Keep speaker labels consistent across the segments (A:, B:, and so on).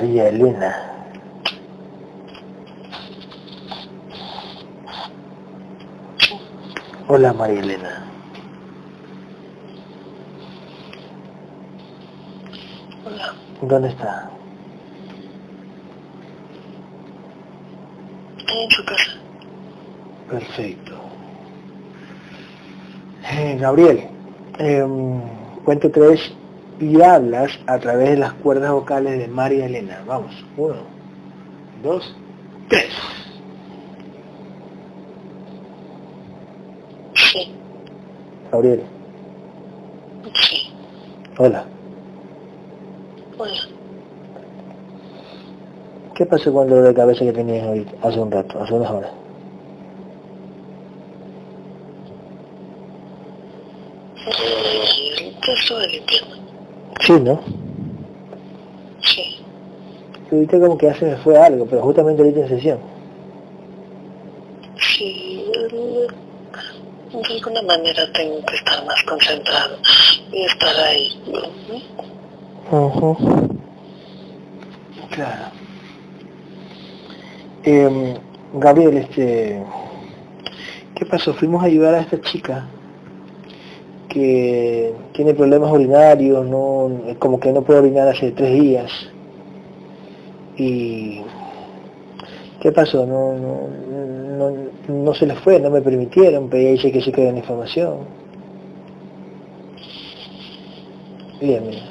A: María Elena. Hola María Elena.
B: Hola.
A: ¿Dónde está?
B: En su casa.
A: Perfecto. Eh, Gabriel, em, cuento tres y hablas a través de las cuerdas vocales de María Elena. Vamos, uno, dos, tres.
B: Sí,
A: Gabriel,
B: sí.
A: hola.
B: Hola.
A: ¿Qué pasó con el dolor de cabeza que tenías hoy, hace un rato, hace unas horas?
B: Eh, limpiando.
A: Sí, ¿no?
B: Sí.
A: Y ahorita como que ya se me fue algo, pero justamente ahorita en sesión.
B: Sí. eh, De alguna manera tengo que estar más concentrado y estar ahí.
A: Ujú. Claro. Em, Gabriel, este, ¿qué pasó? Fuimos a ayudar a esta chica que tiene problemas urinarios, no, como que no puede orinar hace tres días. Y ¿qué pasó? No, no, no, no se les fue, no me permitieron, pero ella dice que sí en información. Bien, mira.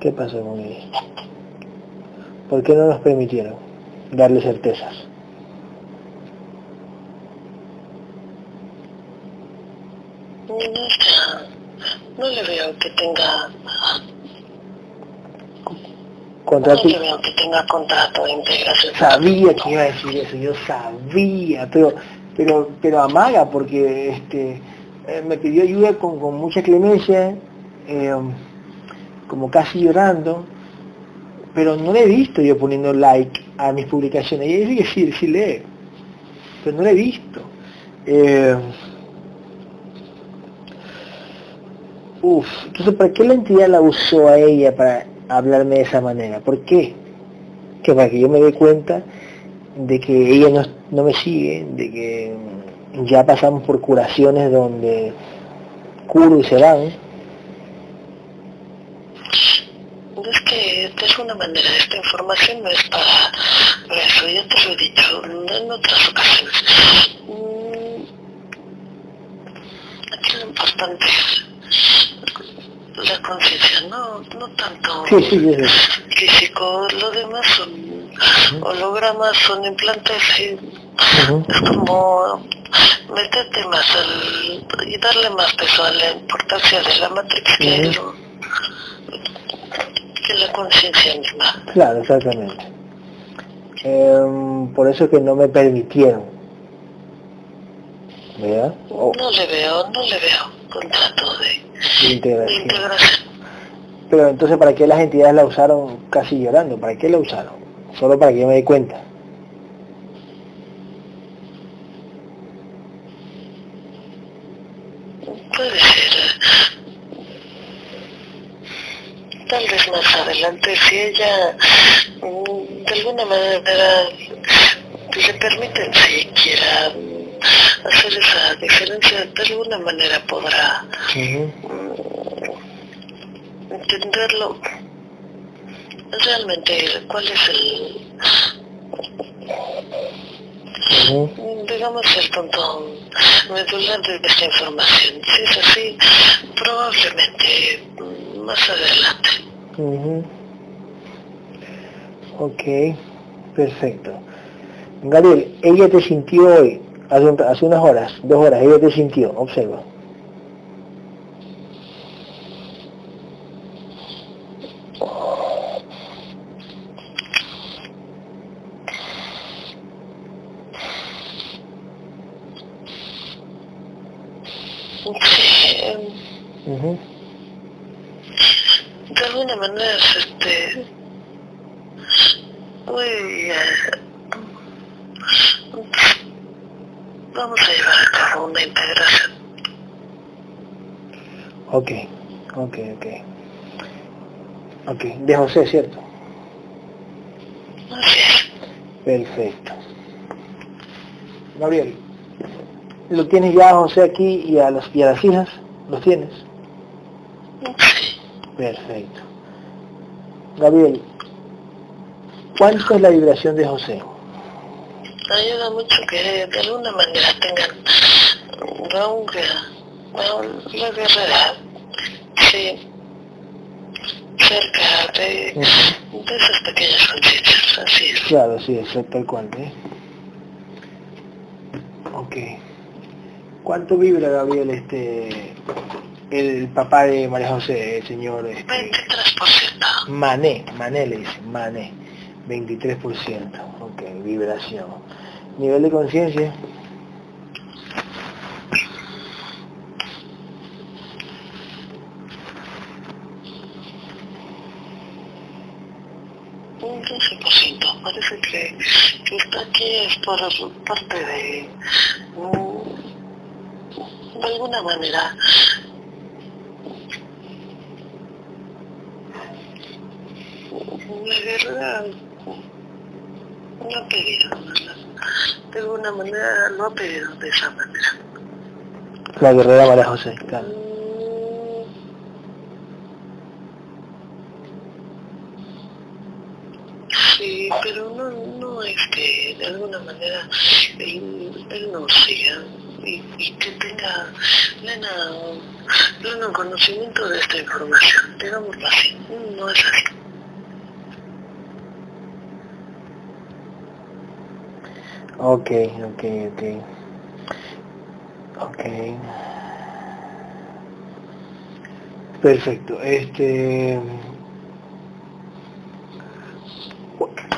A: ¿Qué pasó con ella? ¿Por qué no nos permitieron darle certezas?
B: No, le veo que tenga,
A: Contra
B: no veo que tenga contrato de integración.
A: Sabía que iba a decir eso, yo sabía, pero pero pero amaga porque este eh, me pidió ayuda con, con mucha clemencia, eh, como casi llorando, pero no le he visto yo poniendo like a mis publicaciones. Ella dice que sí, sí lee, pero no le he visto. Eh, uf, entonces ¿para qué la entidad la usó a ella para hablarme de esa manera? ¿Por qué? Que para que yo me dé cuenta de que ella no, no me sigue, de que ya pasamos por curaciones donde curo y se van.
B: Es manera, esta información no es para, para eso, ya te lo he dicho en otras ocasiones. Mm, Aquí lo importante es la conciencia, no, no tanto
A: Sí, sí, sé.
B: físico, lo demás son hologramas, son implantes y es como meterte más al, y darle más peso a la importancia de la matrix que. Que la conciencia misma.
A: Claro, exactamente. Em, por eso que no me permitieron.
B: No le veo, no le veo contrato de,
A: de
B: de
A: integración.
B: integración.
A: Pero entonces, ¿para qué las entidades la usaron casi llorando? ¿Para qué la usaron? Solo para que yo me dé cuenta.
B: Puede ser. Tal vez más adelante, si ella mm, de alguna manera le permiten siquiera mm, hacer esa diferencia, de alguna manera podrá mm, entenderlo. Realmente cuál es el digamos el punto medular de esta información si es así probablemente más adelante.
A: Ok, perfecto. Gabriel, ella te sintió hoy, hace, hace unas horas, dos horas, ella te sintió, observa.
B: Sí, em,
A: Ujú.
B: de alguna manera es este muy eh, vamos a llevar a cabo una integración.
A: Ok, ok, ok. Ok, de José, ¿cierto? Perfecto. Gabriel, ¿lo tienes ya a José aquí y a, los, y a las hijas? ¿Los tienes?
B: Sí.
A: Perfecto. Gabriel, ¿cuánto es la vibración de José?
B: Ayuda mucho que de alguna manera tengan aunque la guerrera sí cerca de, de esas pequeñas conciencias, así es.
A: Claro, sí, es tal cual. ¿eh? Ok. ¿Cuánto vibra, Gabriel, este el papá de María José, el señor este,
B: 23%.
A: Mané, Mané le dice, Mané, 23%, ok, vibración. Nivel de conciencia,
B: Un 12%. Parece que, que está aquí es por parte de, de alguna manera, la guerra no ha pedido, de alguna manera lo ha pedido de esa manera.
A: la guerrera María José, claro.
B: Sí, pero no, no es que de alguna manera siga y, y que tenga plena, pleno conocimiento de esta información, digámoslo así, no es así.
A: Ok, ok, ok. Ok. Perfecto. Este.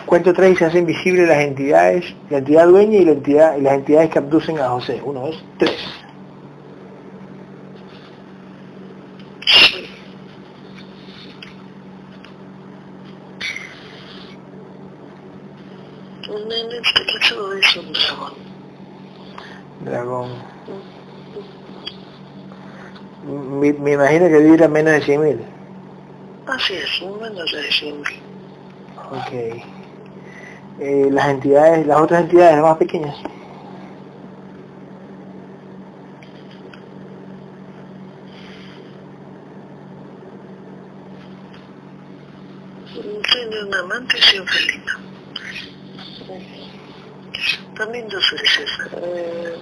A: Cuento tres y se hacen visibles las entidades, la entidad dueña y la entidad y las entidades que abducen a José. Uno, dos, tres.
B: Sí. En este caso es un dragón.
A: Dragón. Me, me imagino que vibra menos de 100 mil.
B: Así es, menos de 100
A: Ok. Eh, las entidades, las otras entidades más pequeñas.
B: Tiene un amante y un felino. También dos veces. Eh,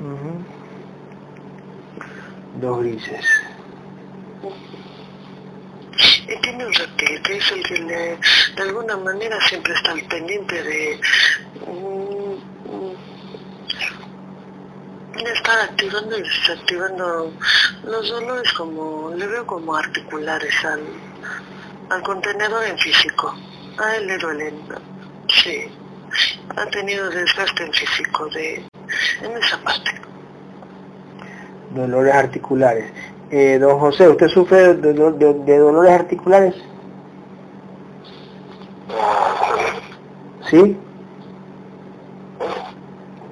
A: Ujú. Dos grises.
B: y tiene un reptil, que es el que le, de alguna manera siempre está al pendiente de, mm, mm, de estar y desactivando los dolores como, le veo como articulares al, al contenedor en físico. A él le duelen, sí. Ha tenido desgaste en físico de, en esa parte.
A: Dolores articulares. Eh, don José, ¿usted sufre de, de- de- de dolores articulares? ¿Sí?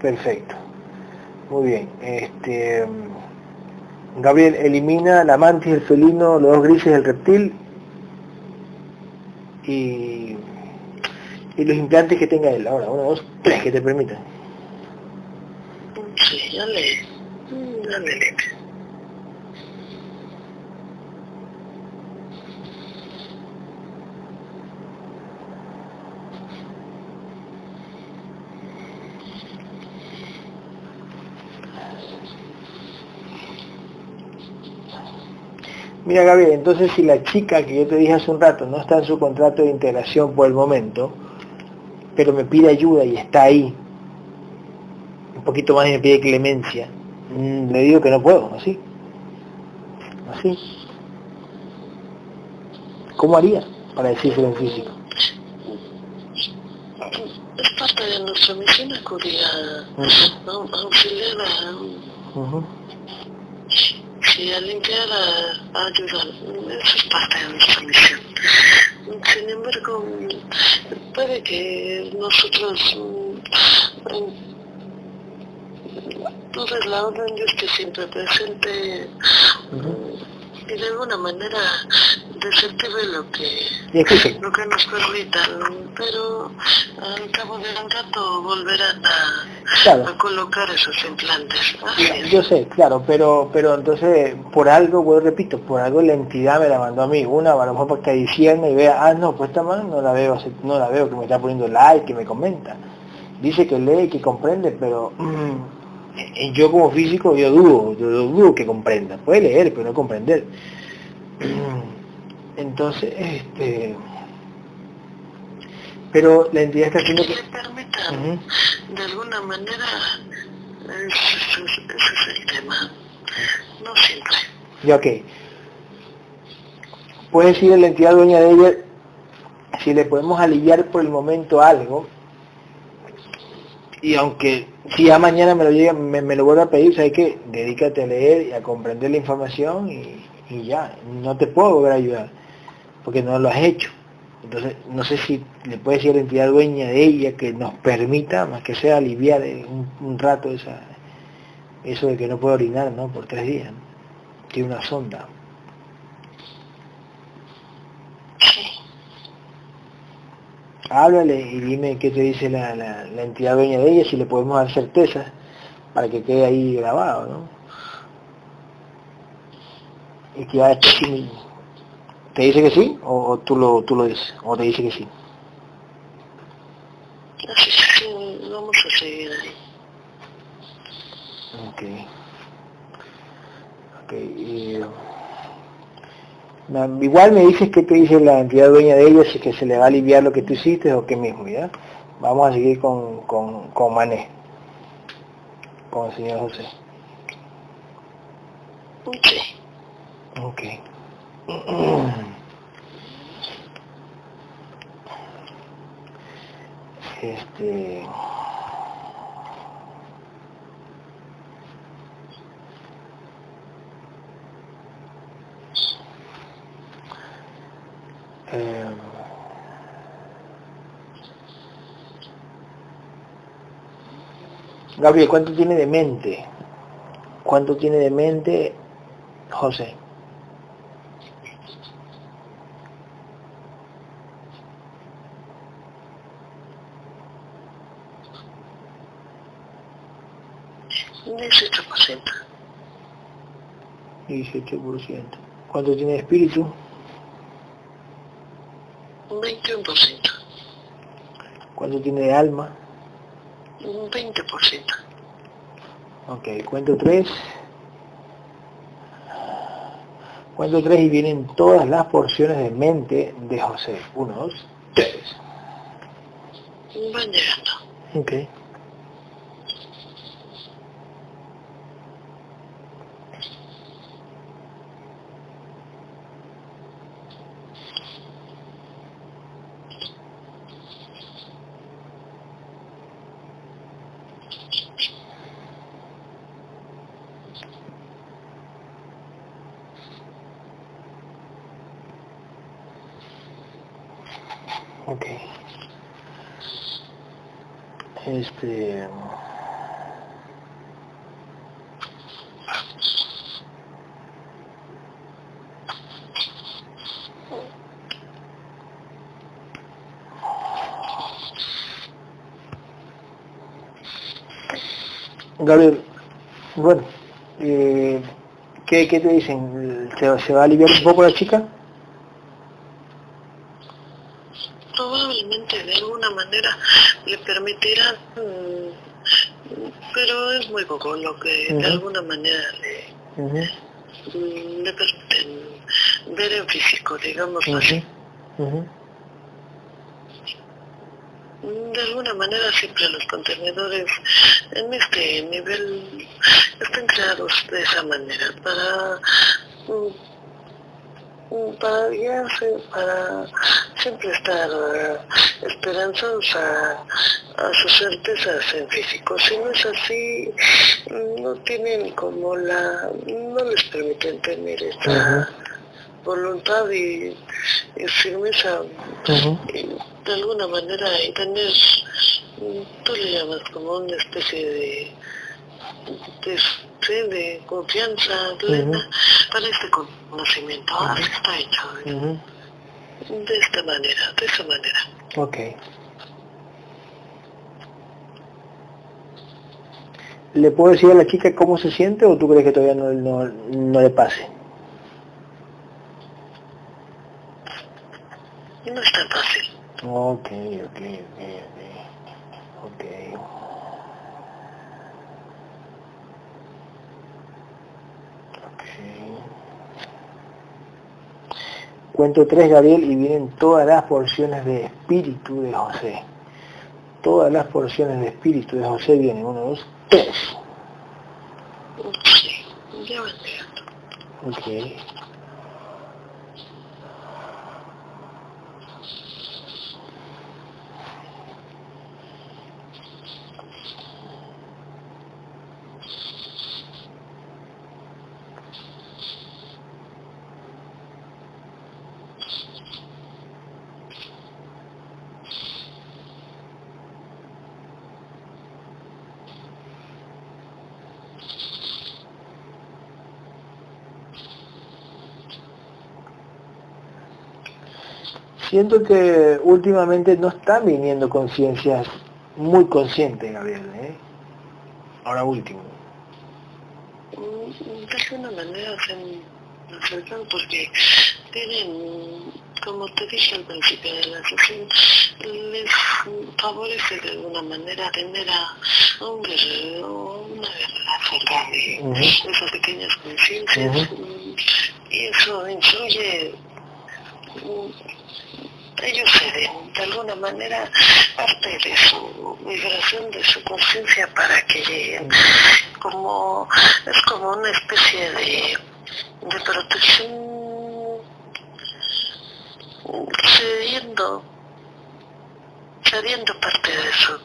A: Perfecto. Muy bien. Este, Gabriel, elimina la mantis, el felino, los dos grises, el reptil y, y los implantes que tenga él. Ahora, uno, dos, tres que te permitan.
B: Sí, ya le,
A: Mira Gabriel, entonces si la chica que yo te dije hace un rato no está en su contrato de integración por el momento, pero me pide ayuda y está ahí, un poquito más y me pide clemencia, mm, le digo que no puedo, así. Así. ¿Cómo haría para decírselo en físico?
B: Es parte de nuestra misión acudir a,
A: Ujú,
B: a auxiliar a. sí, a limpiar, a, ayudar. Eso es parte de nuestra misión. Sin embargo, puede que nosotros mm, eres la orden, yo estoy siempre presente y de alguna manera de lo que, lo que nos permitan, pero al cabo de un rato volverán a, colocar esos implantes.
A: Yo sé, claro, pero pero entonces por algo, bueno, repito, por algo la entidad me la mandó a mí, una a lo mejor porque diciendo y vea, ah no, pues esta mano no la veo, no la veo que me está poniendo like, que me comenta. Dice que lee, que comprende, pero yo como físico yo dudo, yo dudo que comprenda. Puede leer, pero no comprender. Entonces, este pero la entidad está haciendo
B: que... permitan, de alguna manera, ese, es el tema, no siempre.
A: Ya, ok. Puede decir la entidad dueña de ella si le podemos aliviar por el momento algo, y aunque si ya mañana me lo llega, me, lo vuelve a pedir, ¿sabes qué? Dedícate a leer y a comprender la información y, ya, no te puedo volver a ayudar, porque no lo has hecho. Entonces, no sé si le puede decir a la entidad dueña de ella que nos permita, más que sea aliviar un, rato esa, eso de que no puede orinar, ¿no? Por tres días, Tiene una sonda. háblale y dime qué te dice la, entidad dueña de ella, si le podemos dar certeza para que quede ahí grabado, ¿no? Y que ya ¿Te dice que sí o, tú, lo, tú lo dices? ¿O te dice que sí?
B: Sí, vamos a seguir ahí.
A: Ok. Ok. Y... Igual me dices qué te dice la entidad dueña de ellos, si que se le va a aliviar lo que tú hiciste o qué mismo, ¿ya? Vamos a seguir con, con, con Mané, con el señor José.
B: Ok.
A: Ok. Este... Eh, Gabriel, ¿cuánto tiene de mente? ¿Cuánto tiene de mente José?
B: Un 18%.
A: 18%. ¿Cuánto tiene espíritu?
B: Un 21%.
A: ¿Cuánto tiene de alma?
B: Un 20%.
A: Ok, cuento tres. Cuento tres y vienen todas las porciones de mente de José. Uno, dos, tres.
B: Van llegando.
A: Ok. Este... Gabriel, bueno, eh, ¿qué, ¿qué, te dicen? ¿Se, ¿Se va a aliviar un poco la chica?
B: de alguna manera le permitirán, pero es muy poco lo que de alguna manera le, mm, le permiten ver en físico, digamos así. De alguna manera siempre los contenedores en este nivel están creados de esa manera para mm, para guiarse, para siempre estar uh, esperanzados a, sus certezas en físico. Si no es así, no tienen como la, no les permiten tener esta voluntad y, firmeza de alguna manera y tener tú le llamas como una especie de, de, de confianza plena para este conocimiento. Así está hecho. De esta manera, de esa manera.
A: Ok. ¿Le puedo decir a la chica cómo se siente o tú crees que todavía no, no, no le pase?
B: No es tan fácil.
A: Ok, ok, ok, ok. Ok. Cuento tres, Gabriel, y vienen todas las porciones de espíritu de José. Todas las porciones de espíritu de José vienen. Uno, dos, tres.
B: Sí, ya
A: Ok. Siento que últimamente no están viniendo conciencias muy conscientes, Gabriel, ¿eh? Ahora último.
B: De alguna manera se han acercado porque tienen, como te dije al principio de la sesión, les favorece de alguna manera tener a un guerrero, una guerrera cerca de esas pequeñas conciencias y eso influye ellos ceden de alguna manera parte de su vibración, de su conciencia para que lleguen. Como, es como una especie de, de protección cediendo, cediendo parte de su,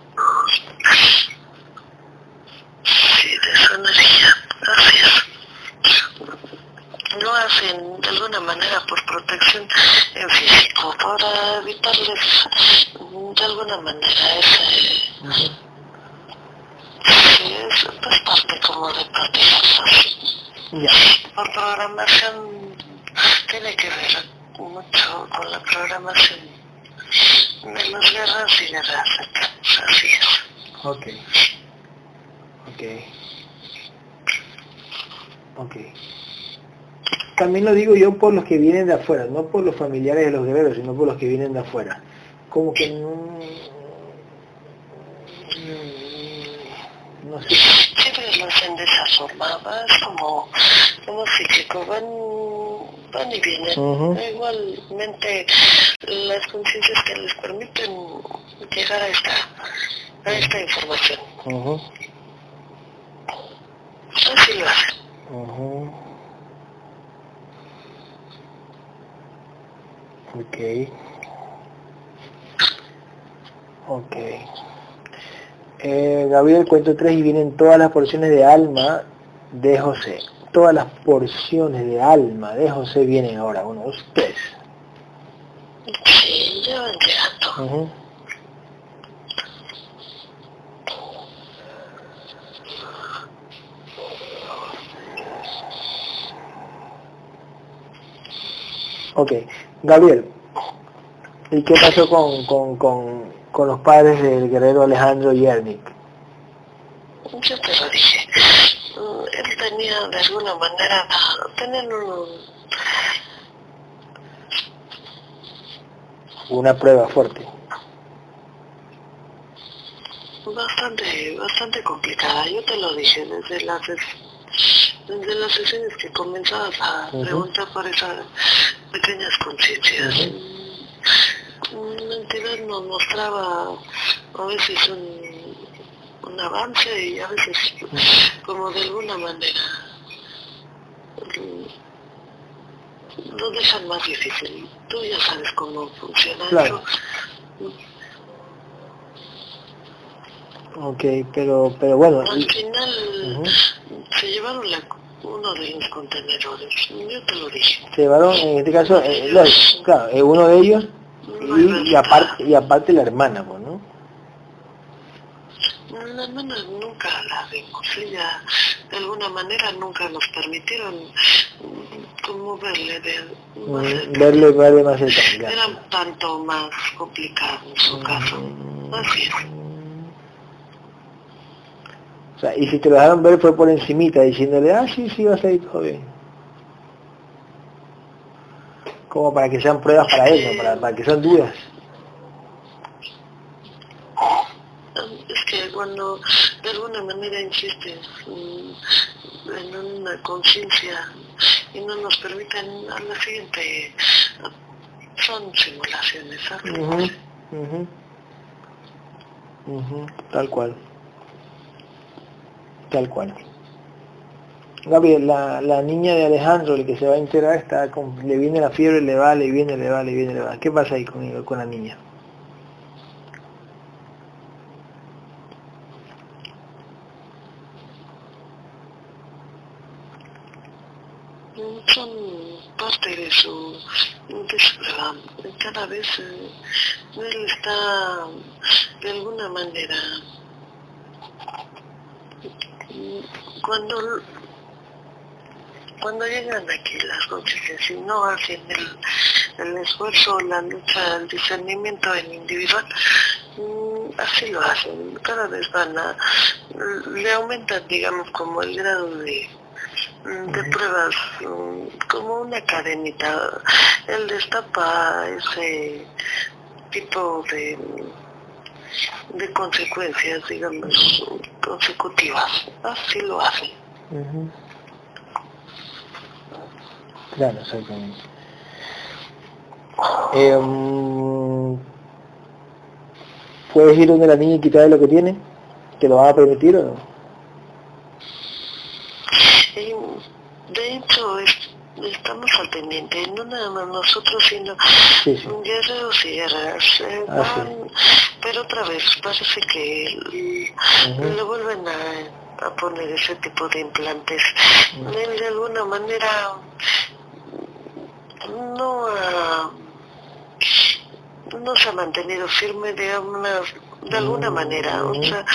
B: sí, de su energía. Lo hacen de alguna manera por protección en físico, para evitarles de alguna manera ese... Sí, es pues, parte como de protegerse. Por programación tiene que ver mucho con la programación de las guerras y guerras así es.
A: Ok. Ok. Ok también lo digo yo por los que vienen de afuera, no por los familiares de los guerreros, sino por los que vienen de afuera. Como que no...
B: no sé. Siempre lo hacen de esa forma, como, como cíclico, van, van y vienen. Igualmente las conciencias que les permiten llegar a esta, a esta información. Así lo hacen.
A: Ok. Ok. Eh, Gabriel, cuento tres y vienen todas las porciones de alma de José. Todas las porciones de alma de José vienen ahora. Uno, dos, tres.
B: Sí, llegando.
A: Ok. Gabriel, ¿y qué pasó con, con, con, con los padres del guerrero Alejandro Yernik?
B: Yo te lo dije. Él tenía de alguna manera, tener un...
A: Una prueba fuerte.
B: Bastante, bastante complicada. Yo te lo dije desde las desde las sesiones que comenzabas a preguntar por esas pequeñas conciencias. La entidad nos mostraba a veces un, un avance y a veces como de alguna manera lo dejan más difícil. Tú ya sabes cómo funciona eso.
A: Ok, pero, pero bueno.
B: Al final se llevaron la, uno de los contenedores, yo te lo dije.
A: Se llevaron, en este caso, eh, claro, uno de ellos y, y, aparte, y aparte la hermana, pues, ¿no?
B: al menos nunca la vimos. Ella, de alguna manera, nunca nos permitieron mm, como verle de más
A: Mm, verle, verle más cerca.
B: Era un tanto más complicado en su caso. Así es.
A: O sea, y si te lo dejaron ver fue por encimita, diciéndole, ah, sí, sí, va a salir todo bien. Como para que sean pruebas para ¿no? para, para que sean dudas.
B: Es que cuando de alguna manera insistes en una conciencia y no nos permiten a la siguiente, son simulaciones, ¿sabes?
A: Ujú, ujú. Ujú, Tal cual. Tal cual. Gabriel, la, la niña de Alejandro, el que se va a enterar, está con, le viene la fiebre, le va, le viene, le va, le viene, le va. ¿Qué pasa ahí con, con la niña?
B: son parte de su, de su. Cada vez eh, él está de alguna manera cuando cuando llegan aquí las conciencias y no hacen el, el esfuerzo, la lucha, el discernimiento en individual, mm, así lo hacen. Cada vez van a, le aumentan, digamos, como el grado de, de pruebas, mm, como una cadenita. Él destapa ese tipo de, de consecuencias, digamos, consecutivas. Así lo hacen.
A: Claro, exactamente. Eh, mm, ¿Puedes ir donde la niña y quitarle lo que tiene? ¿Te lo van a permitir o no?
B: De hecho, es- estamos al pendiente, no nada más nosotros, sino
A: Sí, sí.
B: guerreros y guerreras. eh,
A: Ah, sí.
B: pero otra vez parece que
A: Ujú.
B: le vuelven a, a poner ese tipo de implantes. Él de alguna manera no ha, no se ha mantenido firme de una de alguna manera, o sea,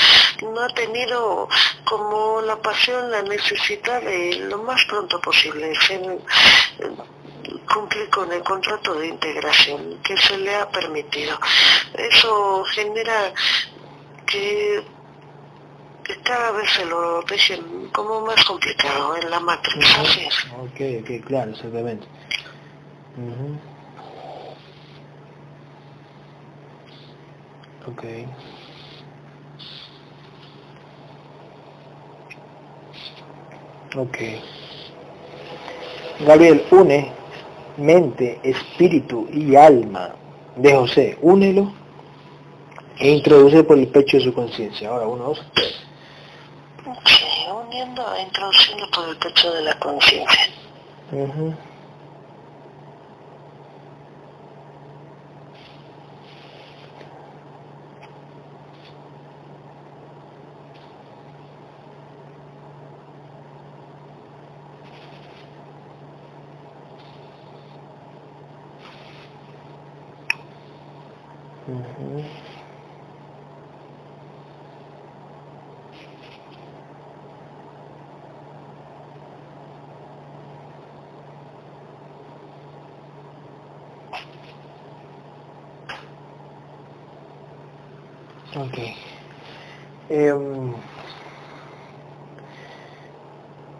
B: no ha tenido como la pasión, la necesidad de lo más pronto posible ser- cumplir con el contrato de integración que se le ha permitido. Eso genera que, cada vez se lo dejen como más complicado en la matriz.
A: Ok, ok, claro, exactamente. Ok. Ok. Gabriel, une mente, espíritu y alma de José. Únelo e introduce por el pecho de su conciencia. Ahora, uno, dos, tres.
B: Sí, uniendo, introduciendo por el pecho de la conciencia.
A: Ok. Em,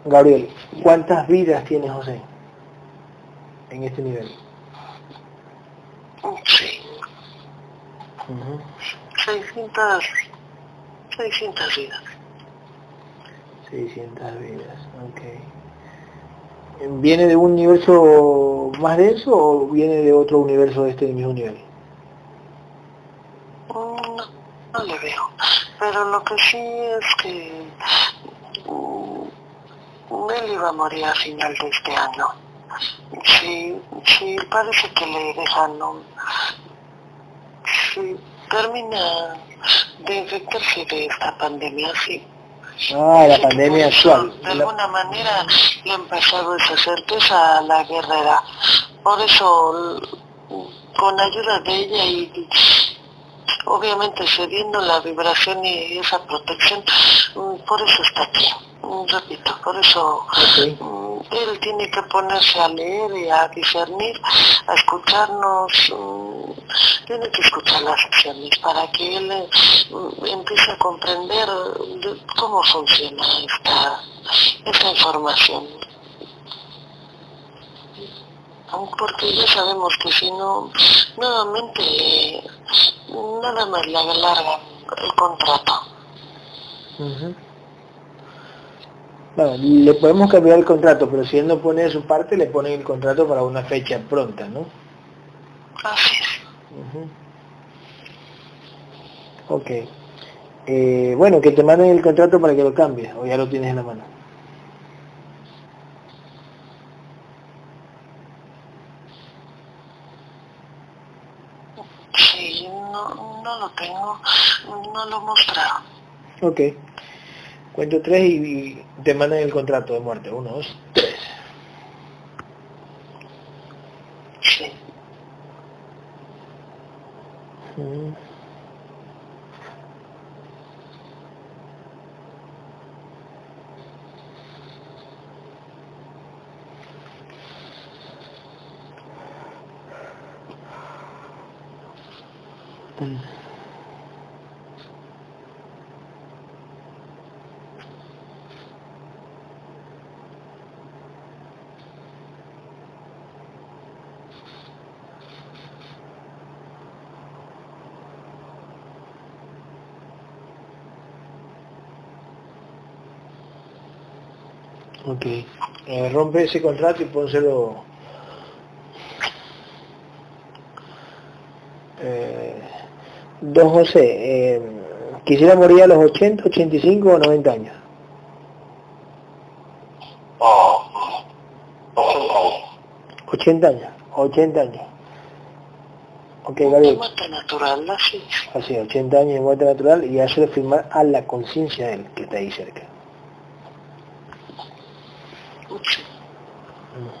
A: Gabriel, ¿cuántas vidas tiene José en este nivel?
B: Sí. 600, 600 vidas.
A: 600 vidas, ok. ¿Viene de un universo más denso o viene de otro universo de este mismo nivel?
B: No, no le veo. Pero lo que sí es que mm, él iba a morir a final de este año. Sí, sí, parece que le dejan un... Sí, termina de infectarse de esta pandemia, sí.
A: Ah, la pandemia actual.
B: De alguna manera le han pasado esa certeza a la guerrera. Por eso, con ayuda de ella y obviamente cediendo la vibración y esa protección, mm, por eso está aquí. Mm, repito, por eso mm, él tiene que ponerse a leer y a discernir, a escucharnos, tiene que escuchar las acciones para que él empiece a comprender cómo funciona esta, esta información porque ya sabemos que si no, nuevamente nada más le alargan el contrato.
A: Bueno, le podemos cambiar el contrato, pero si él no pone de su parte, le ponen el contrato para una fecha pronta, ¿no?
B: Así es.
A: Ok. Eh, bueno, que te manden el contrato para que lo cambies, o ya lo tienes en la mano.
B: No no lo mostrado.
A: Ok. Cuento tres y, te mandan el contrato de muerte. Uno, dos, tres.
B: Sí.
A: Mm. Ok. Eh, rompe ese contrato y pónselo... Eh, don José, eh, quisiera morir a los 80, 85 o 90 años.
C: Oh,
A: 80 años, 80 años. Ok, Gabriel.
B: Muerte natural, así.
A: Así, 80 años de muerte natural y hacerle firmar a la conciencia de él, que está ahí cerca.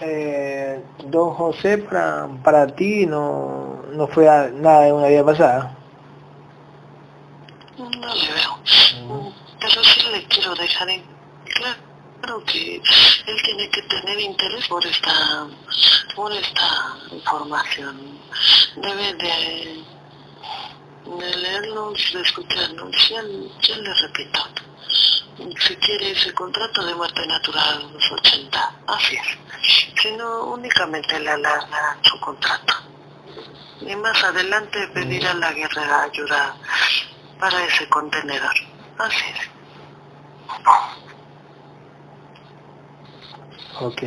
A: Eh, don José, para, para ti no, no fue nada de una vida pasada.
B: No le veo. Pero sí le quiero dejar en claro que él tiene que tener interés por esta, por esta información. Debe de, de leerlos, de escucharnos. Ya, ya le repito si quiere ese contrato de muerte natural a los 80. Así es. Si no, únicamente le alarga su contrato. Y más adelante pedirá a la guerra ayuda para ese contenedor. Así es.
A: Ok.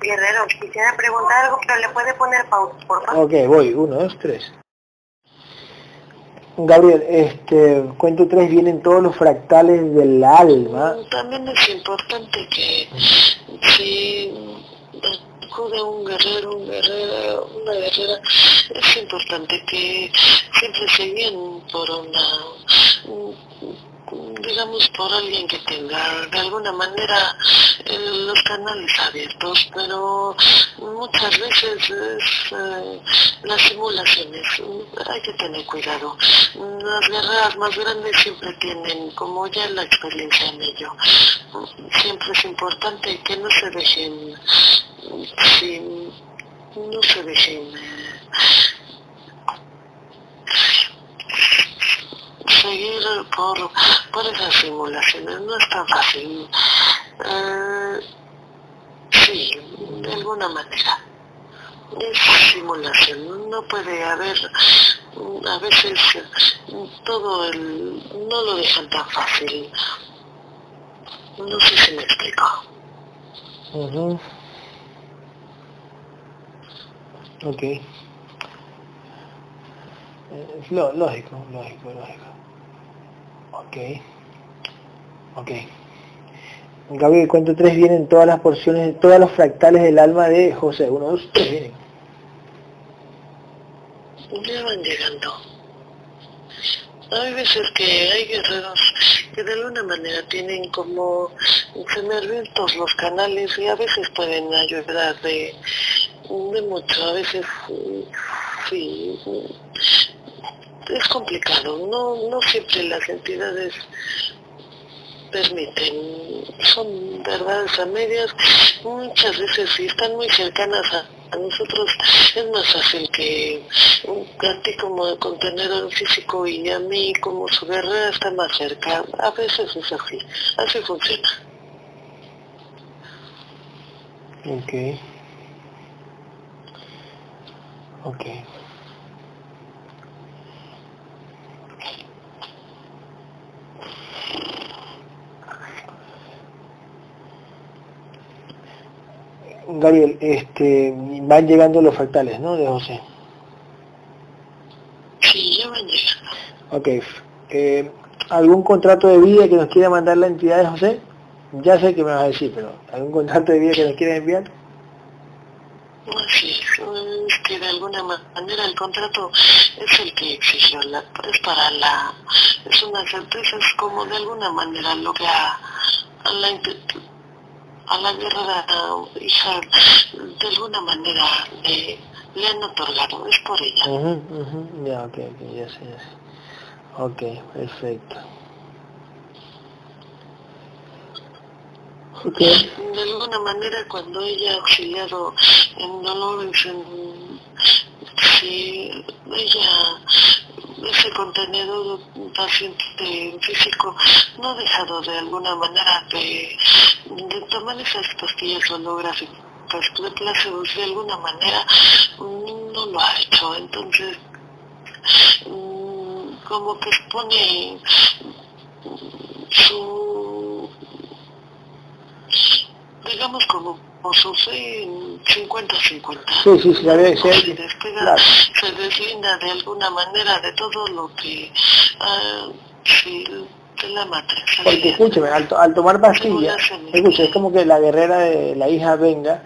D: Guerrero, quisiera preguntar algo, pero le puede poner pausa, por favor.
A: Ok, voy. Uno, dos, tres. Gabriel, este, cuento tres vienen todos los fractales del alma.
B: También es importante que si acude un guerrero, un guerrero, una guerrera, es importante que siempre se guíen por una digamos, por alguien que tenga de alguna manera eh, los canales abiertos, pero muchas veces es, eh, las simulaciones, hay que tener cuidado. Las guerras más grandes siempre tienen, como ya la experiencia en ello, siempre es importante que no se dejen, sin, no se dejen eh, seguir por, por esas simulaciones, no es tan fácil. Eh, sí, de alguna manera. Es simulación, no puede haber, a veces todo el, no lo dejan tan fácil. No sé si me explico.
A: Ok. Eh, Es lo- lógico, lógico, lógico. Ok. Ok. Gabriel, cuento tres vienen todas las porciones, todas los fractales del alma de José. Uno, dos, tres vienen.
B: Ya van llegando. Hay veces que hay guerreros que de alguna manera tienen como abiertos los canales y a veces pueden ayudar de, de mucho, a veces sí, es complicado, no, no siempre las entidades permiten, son verdades a medias, muchas veces si están muy cercanas a, a nosotros es más fácil que a ti como contenedor físico y a mí como su guerrera está más cerca, a veces es así, así funciona.
A: Ok. Ok. Gabriel, este, van llegando los fractales, ¿no? De José.
B: Sí, ya van llegando.
A: Ok. Eh, ¿Algún contrato de vida que nos quiera mandar la entidad de José? Ya sé que me vas a decir, pero ¿algún contrato de vida que nos quiera enviar?
B: Así es, que de alguna manera el contrato es el que exigió, la, es para la, es una certeza, es como de alguna manera lo que a, a la a la guerrera hija de alguna manera le, le han otorgado, es por ella.
A: Ujú, ujú, Ya, ok, ok, ya sé, ya sé. Ok, perfecto. Ok.
B: De alguna manera cuando ella ha auxiliado en dolores, en, si ella, ese contenedor paciente físico no ha dejado de alguna manera de, tomar esas pastillas holográficas de placebos de alguna manera no lo ha hecho. Entonces mm, como que expone su digamos como, su fe en 50-50.
A: Sí, sí, sí, la veo, sí,
B: se despega,
A: claro.
B: se deslinda de alguna manera de todo lo que ah, sí, de la matriz.
A: Porque escúcheme, al, to- al tomar pastillas, escuche, es como que la guerrera de la hija venga,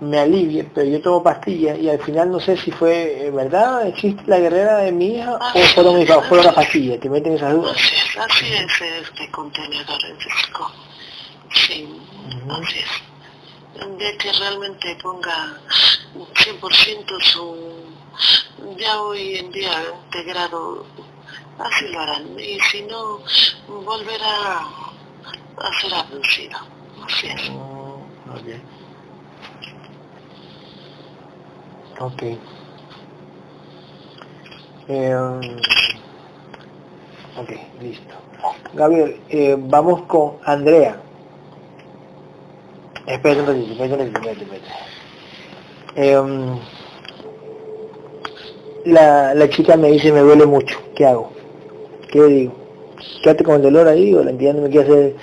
A: me alivie, pero yo tomo pastillas y al final no sé si fue eh, verdad, existe la guerrera de mi hija o fueron, mis, fueron las pastillas, te meten esas dudas.
B: Así es, así es este contenedor en. Sí, así es. Día que realmente ponga 100% su, ya hoy en día integrado, así lo harán. Y si no, volverá a ser abducido. Así es.
A: Ok. Ok. Eh, ok, listo. Gabriel, eh, vamos con Andrea. Espérate un ratito, espérate un ratito, espérate. Eh, la, la chica me dice me duele mucho, ¿qué hago? ¿Qué le digo? ¿Quédate con el dolor ahí o la entidad no me quiere hacer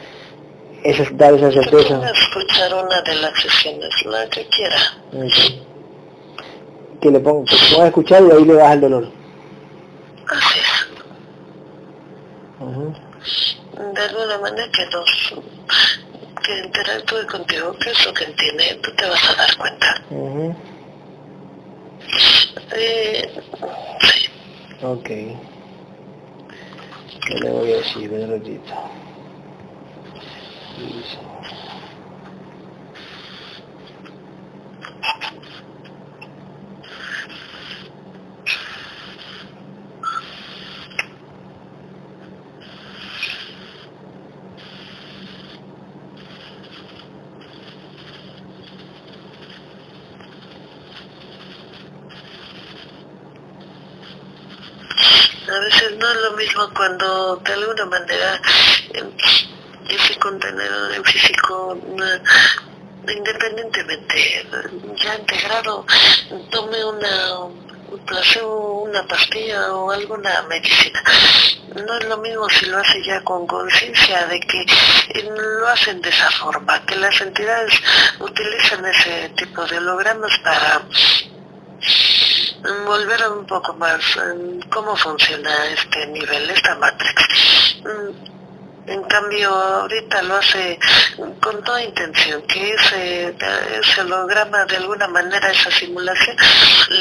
A: esa, dar esa certeza?
B: escuchar una de las sesiones, la que quiera.
A: Ok. Que le ponga, que a escuchar y ahí le baja el dolor.
B: Así es.
A: Ujú.
B: de alguna manera que nos que interactúe contigo, que es lo que entiende, tú te vas a dar cuenta.
A: Ujú.
B: Eh, sí,
A: Ok. ¿Qué le voy a decir? Un ratito. Listo.
B: a veces no es lo mismo cuando de alguna manera eh, ese contenedor en físico independientemente ya integrado tome una un una pastilla o alguna medicina. No es lo mismo si lo hace ya con conciencia de que eh, lo hacen de esa forma, que las entidades utilizan ese tipo de hologramas para volver un poco más en cómo funciona este nivel, esta matrix. Mm, en cambio, ahorita lo hace con toda intención, que ese, ese holograma, de alguna manera, esa simulación,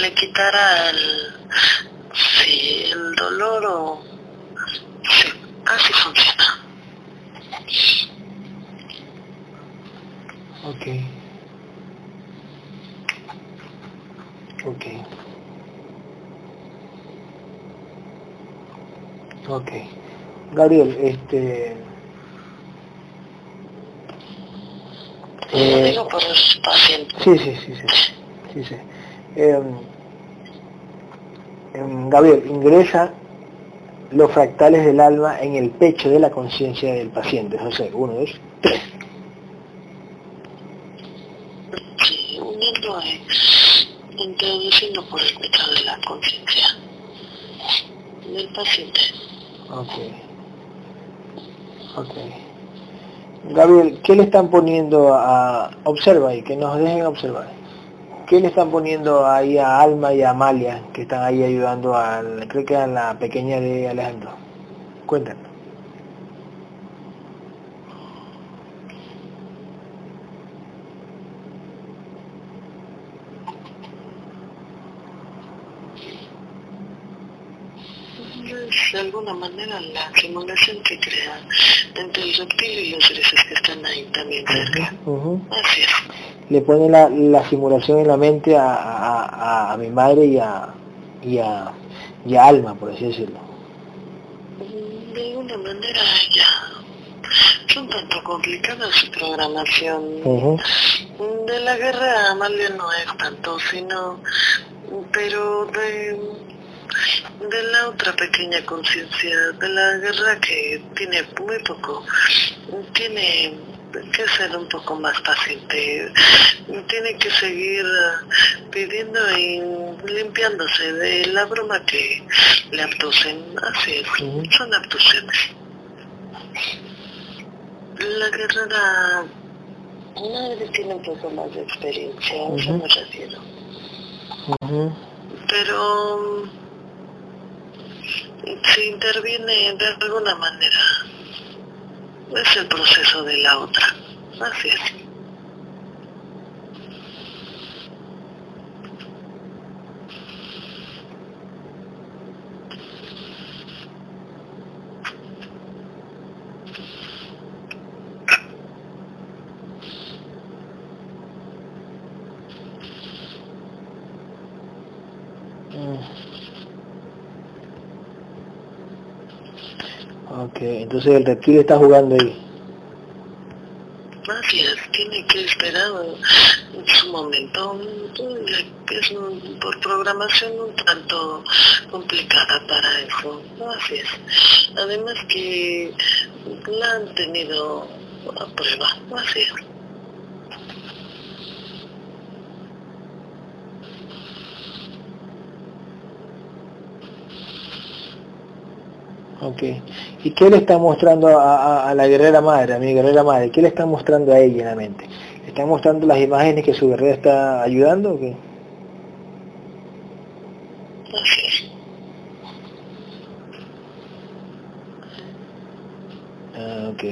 B: le quitara el, sí, el dolor o... Sí, así funciona.
A: Ok. Ok. Ok. Gabriel, este...
B: Eh, digo por los pacientes.
A: Sí, sí, sí, sí. sí, sí. Eh, Gabriel, ingresa los fractales del alma en el pecho de la conciencia del paciente. José, uno, dos, tres.
B: Sí, uniendo introduciendo por el pecho de la conciencia del paciente.
A: Ok. Ok. Gabriel, ¿qué le están poniendo a... Observa ahí, que nos dejen observar. ¿Qué le están poniendo ahí a Alma y a Amalia, que están ahí ayudando a, creo que a la pequeña de Alejandro? Cuéntanos.
B: De alguna manera la simulación que crea entre el reptil y los seres que están ahí también cerca. Así es.
A: Le pone la, la, simulación en la mente a, a, a, mi madre y a, y a, y a Alma, por así decirlo.
B: De alguna manera ya son tanto complicadas su programación. De la guerra Amalia no es tanto, sino, pero de de la otra pequeña conciencia de la guerra que tiene muy poco, tiene que ser un poco más paciente, tiene que seguir pidiendo y limpiándose de la broma que le abducen, así es, son abducciones. La guerrera madre tiene un poco más de experiencia, uh -huh. me refiero. Pero se interviene de alguna manera. Es el proceso de la otra. Así es.
A: Ok, entonces el reptil está jugando ahí.
B: Así es, tiene que esperar su momento. Es por programación un tanto complicada para eso. Así es. Además que la han tenido a prueba. Así es.
A: Ok. ¿Y qué le está mostrando a, a, la guerrera madre, a mi guerrera madre? ¿Qué le está mostrando a ella en la mente? ¿Le está mostrando las imágenes que su guerrera está ayudando o qué? Ah, ok.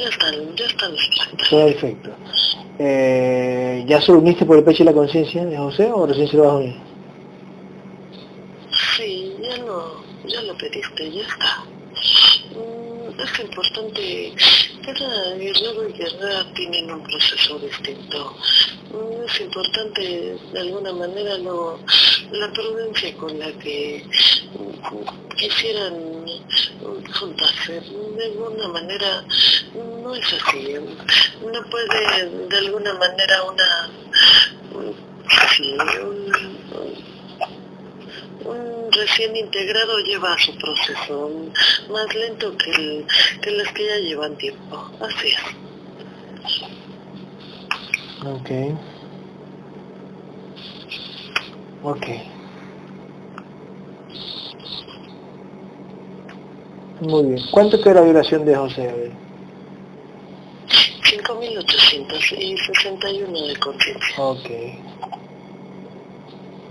B: Ya están, ya están
A: Perfecto. Eh, ¿Ya uniste por el pecho y la conciencia de José o recién se lo vas a unir?
B: Sí, ya lo, ya lo pediste, ya está. Mm, es importante, cada guerrero y guerrera tienen un proceso distinto. Mm, es importante, de alguna manera, lo, la prudencia con la que quisieran juntarse. De alguna manera no es así. No puede de alguna manera una sí, un, un recién integrado lleva su proceso más lento que, el, que las que ya llevan tiempo. Así es.
A: Ok. Ok. Muy bien. ¿Cuánto queda la vibración de José?
B: 5.861 de conciencia.
A: Ok.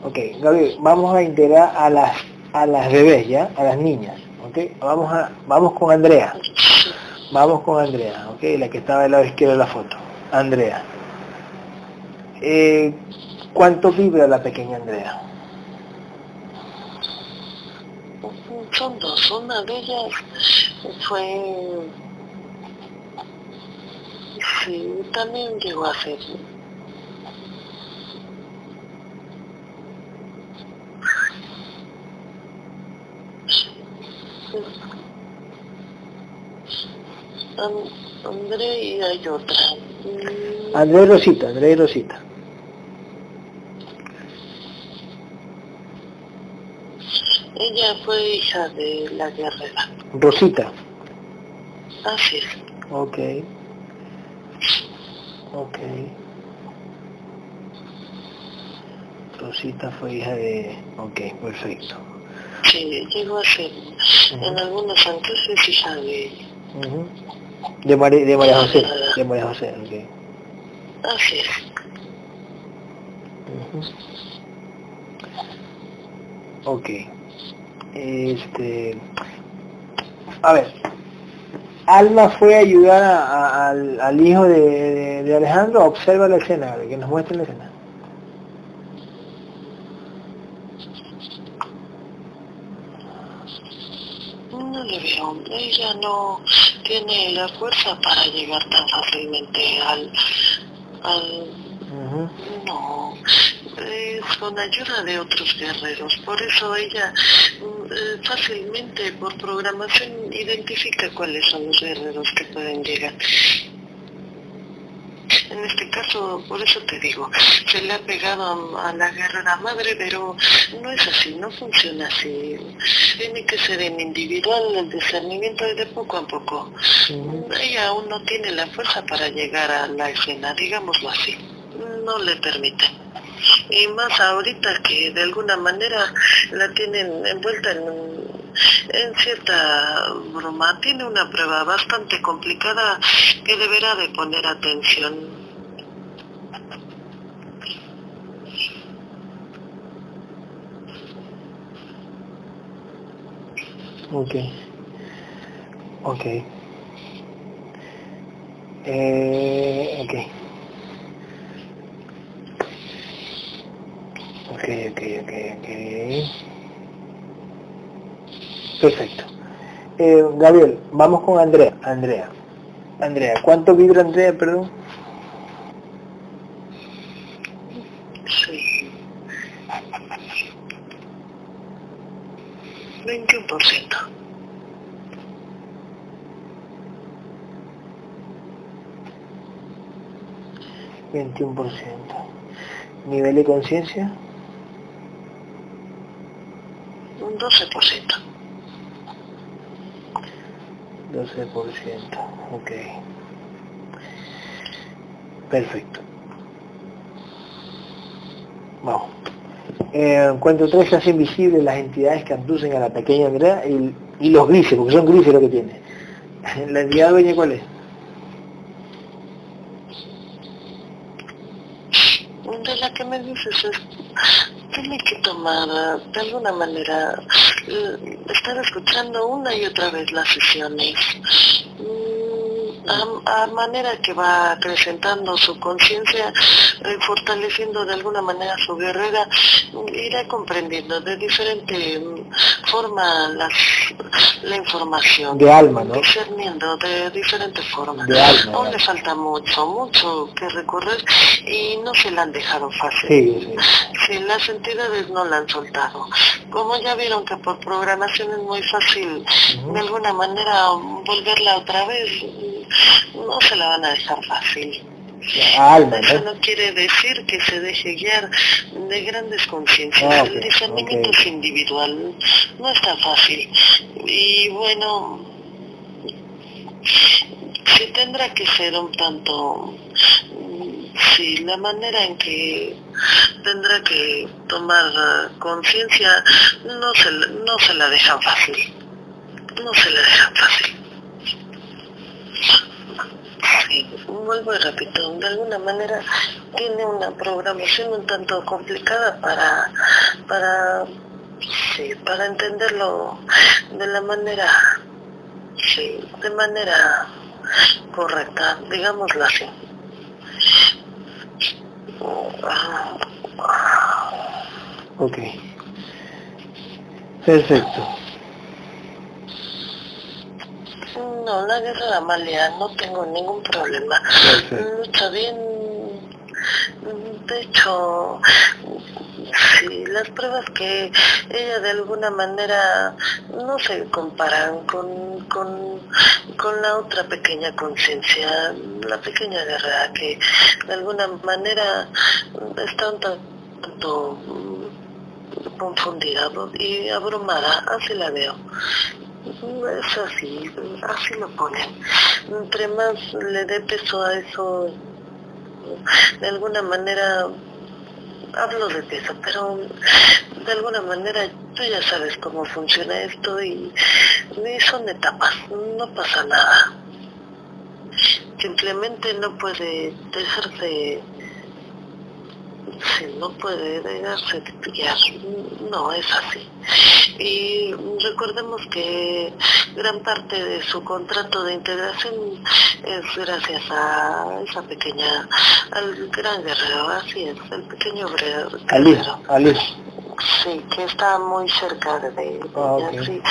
A: Ok, Gabriel, vamos a integrar a las a las bebés, ¿ya? A las niñas, ¿ok? Vamos a vamos con Andrea. Vamos con Andrea, ¿ok? La que estaba del lado izquierdo de la foto. Andrea. Eh, ¿Cuánto vibra la pequeña Andrea?
B: Son dos. Una de ellas fue... Sí, también llegó a ser André y hay otra.
A: André y Rosita, André y Rosita.
B: Ella fue hija de la guerrera.
A: Rosita.
B: Así es.
A: Ok. Ok. Rosita fue hija de... Ok, perfecto.
B: Sí, llegó a ser. En algunos años es hija de ella.
A: De, María, de María José. De María José, ok.
B: Así es.
A: Ok. Este... A ver. Alma fue a ayudar a, a, al, al, hijo de, de, de, Alejandro. Observa la escena, que nos muestre la escena.
B: No le veo. Ella no tiene la fuerza para llegar tan fácilmente al... al uh -huh. No, es con ayuda de otros guerreros. Por eso ella eh, fácilmente por programación identifica cuáles son los guerreros que pueden llegar. En este caso, por eso te digo, se le ha pegado a la guerrera madre, pero no es así, no funciona así. Tiene que ser en individual, el discernimiento es de poco a poco. Ella aún no tiene la fuerza para llegar a la escena, digámoslo así. No le permite y más ahorita que de alguna manera la tienen envuelta en, en cierta broma. Tiene una prueba bastante complicada que deberá de poner atención.
A: Ok. Ok. Eh, ok. Ok, ok, ok, ok. Perfecto. Eh, Gabriel, vamos con Andrea. Andrea. Andrea, ¿cuánto vibra Andrea, perdón?
B: Sí. 21%.
A: Veintiún por ciento. ¿Nivel de conciencia?
B: Un 12%.
A: 12%, ok. Perfecto. Vamos. Eh, encuentro tres hace invisibles las entidades que abducen a la pequeña Andrea y, y los grises, porque son grises lo que tiene. ¿La entidad dueña cuál es?
B: De la que me dices es tiene que tomar de alguna manera estar escuchando una y otra vez las sesiones a, a manera que va acrecentando su conciencia eh, fortaleciendo de alguna manera su guerrera irá comprendiendo de diferente forma las, la información
A: de alma ¿no?
B: discerniendo de diferentes formas
A: de alma,
B: aún le falta mucho mucho que recorrer y no se la han dejado fácil
A: sí, sí.
B: sí las entidades no la han soltado como ya vieron que por programación es muy fácil uh -huh. de alguna manera volverla otra vez no se la van a dejar fácil
A: Alma,
B: Eso no quiere decir que se deje guiar de grandes conciencias.
A: Ah, okay,
B: el discernimiento
A: okay.
B: es individual, no es tan fácil. Y bueno, sí tendrá que ser un tanto sí, la manera en que tendrá que tomar conciencia no se, no se la dejan fácil. No se la dejan fácil. Vuelvo y repito, de alguna manera tiene una programación un tanto complicada para, para, sí, para entenderlo de la manera, sí, de manera correcta, digámoslo así.
A: Ok. Perfecto.
B: No, la guerra de Amalia, no tengo ningún problema. Lucha bien. De hecho, sí, las pruebas que ella de alguna manera no se comparan con, con, con la otra pequeña conciencia, la pequeña guerra que de alguna manera está un tanto confundida y abrumada, así la veo. Es así, así lo ponen. Entre más le dé peso a eso, de alguna manera, hablo de peso, pero de alguna manera tú ya sabes cómo funciona esto y, y son etapas, no pasa nada. Simplemente no puede dejarse no puede dejarse pillar, no es así. Y recordemos que gran parte de su contrato de integración es gracias a esa pequeña, al gran guerrero, así es, el pequeño guerrero. Sí, que está muy cerca de ah, ella, sí.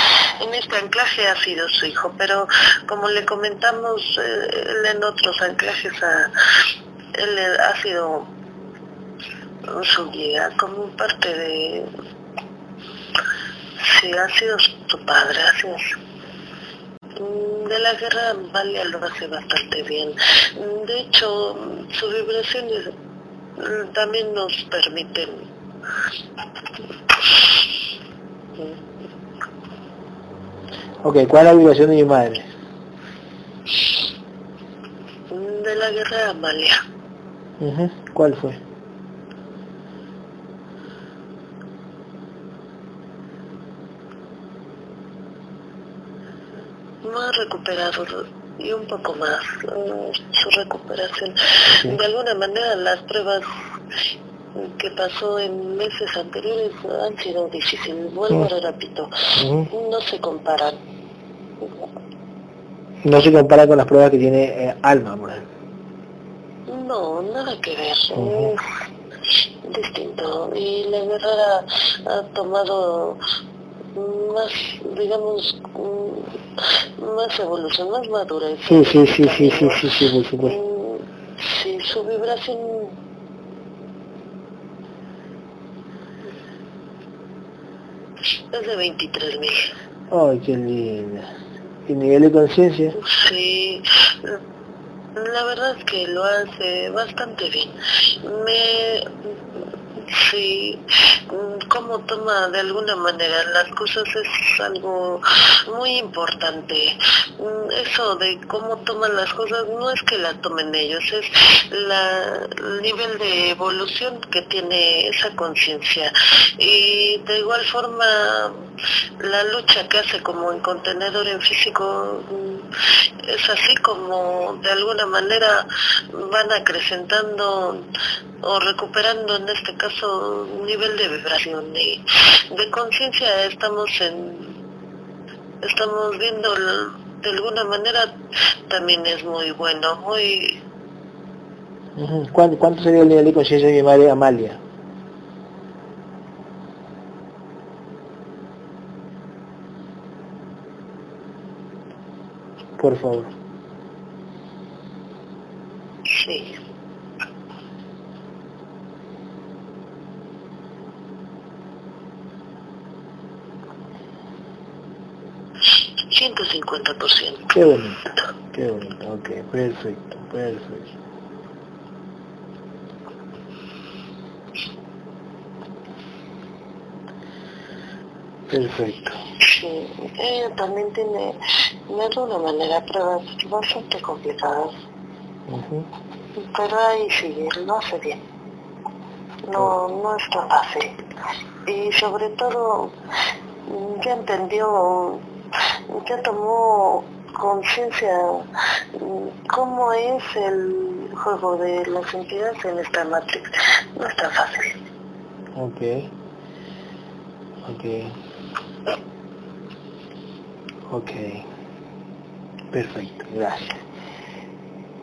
B: En este anclaje ha sido su hijo, pero como le comentamos él en otros anclajes, a, él ha sido su guía como parte de... Sí, ha sido su padre, así De la guerra Valia lo hace bastante bien. De hecho, sus vibraciones también nos permiten
A: Ok, ¿cuál es la vibración de mi madre?
B: De la guerra de Amalia.
A: ¿Cuál fue?
B: No ha recuperado y un poco más su recuperación. De alguna manera las pruebas que pasó en meses anteriores han sido difíciles. Vuelvo a repito, no se comparan.
A: No se compara con las pruebas que tiene eh, Alma, por
B: No, nada que ver. distinto. Y la guerrera ha tomado más, digamos, más evolución, más madurez.
A: Sí, sí, sí, sí, sí, sí, sí, por supuesto.
B: Mm, sí, su vibración es de 23 mil.
A: Ay, qué linda. ¿Y nivel de conciencia?
B: Sí, la verdad es que lo hace bastante bien. Me Sí, mm, cómo toma de alguna manera las cosas es algo muy importante. Mm, eso de cómo toman las cosas no es que la tomen ellos, es la, el nivel de evolución que tiene esa conciencia. Y de igual forma la lucha que hace como en contenedor en físico mm, es así como de alguna manera van acrecentando o recuperando en este caso un nivel de vibración y de conciencia estamos en estamos viendo de alguna manera también es muy bueno muy
A: ¿Cuánto, sería el nivel de conciencia de mi madre Amalia? Por favor.
B: Sí. 150%.
A: Qué bonito, qué bonito, ok, perfecto, perfecto. Perfecto.
B: Sí, ella también tiene de alguna manera pruebas bastante complicadas. pero ahí sigue, no hace bien. No, no está fácil. Y sobre todo, ya entendió, ya tomó conciencia cómo es el juego de las entidades en esta Matrix. No está fácil.
A: Ok. Ok. Ok. Perfecto, gracias.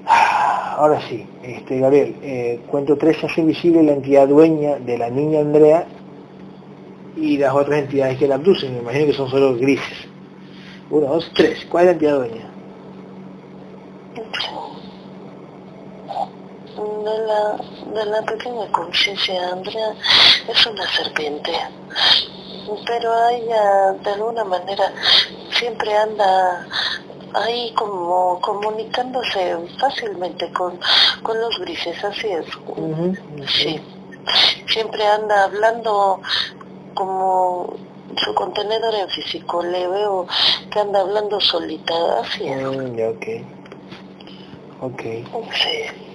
A: Ahora sí, este, Gabriel, eh, cuento tres, hace visible la entidad dueña de la niña Andrea y las otras entidades que la abducen, me imagino que son solo grises. Uno, dos, tres. ¿Cuál es la entidad dueña?
B: De la, de la pequeña conciencia, Andrea es una serpiente, pero ella de alguna manera siempre anda ahí como comunicándose fácilmente con, con los grises, así es. Sí. Siempre anda hablando como su contenedor en físico, le veo que anda hablando solita, así es.
A: Mm, ok. Ok.
B: Sí.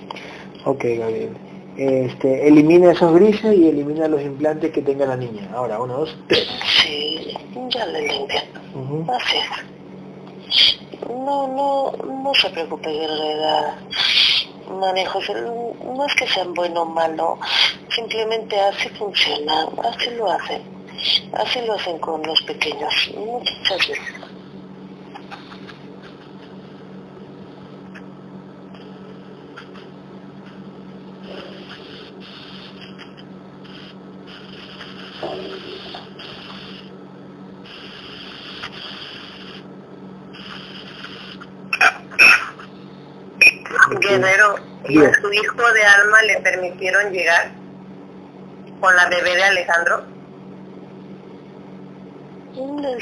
A: Ok, Gabriel. Este, elimina esos grises y elimina los implantes que tenga la niña. Ahora, uno, dos, tres.
B: Sí, ya le limpian. Así es. No, no, no se preocupe, guerrera. Manejos, no es que sean bueno o malo, simplemente así funciona, así lo hacen. Así lo hacen con los pequeños, muchas veces.
D: Guerrero, ¿y a su hijo de alma le permitieron llegar con la bebé de Alejandro?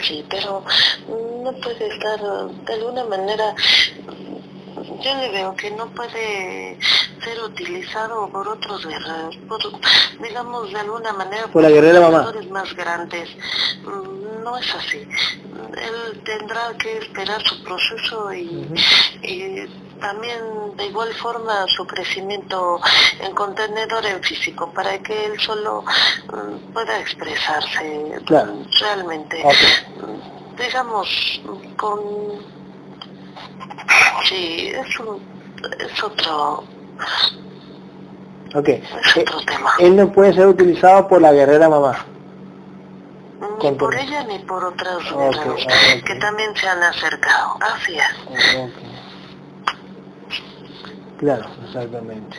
B: Sí, pero no puede estar de alguna manera, yo le veo que no puede ser utilizado por otros guerreros, por, digamos de alguna manera
A: por la guerrera mamá
B: más grandes. No es así. Él tendrá que esperar su proceso y, y también de igual forma su crecimiento en contenedor en físico para que él solo mm, pueda expresarse realmente. Digamos con sí es un es otro
A: Ok.
B: es otro tema.
A: Él no puede ser utilizado por la guerrera mamá.
B: ni por ella ni por otras que también se han acercado. Así es.
A: Claro, exactamente.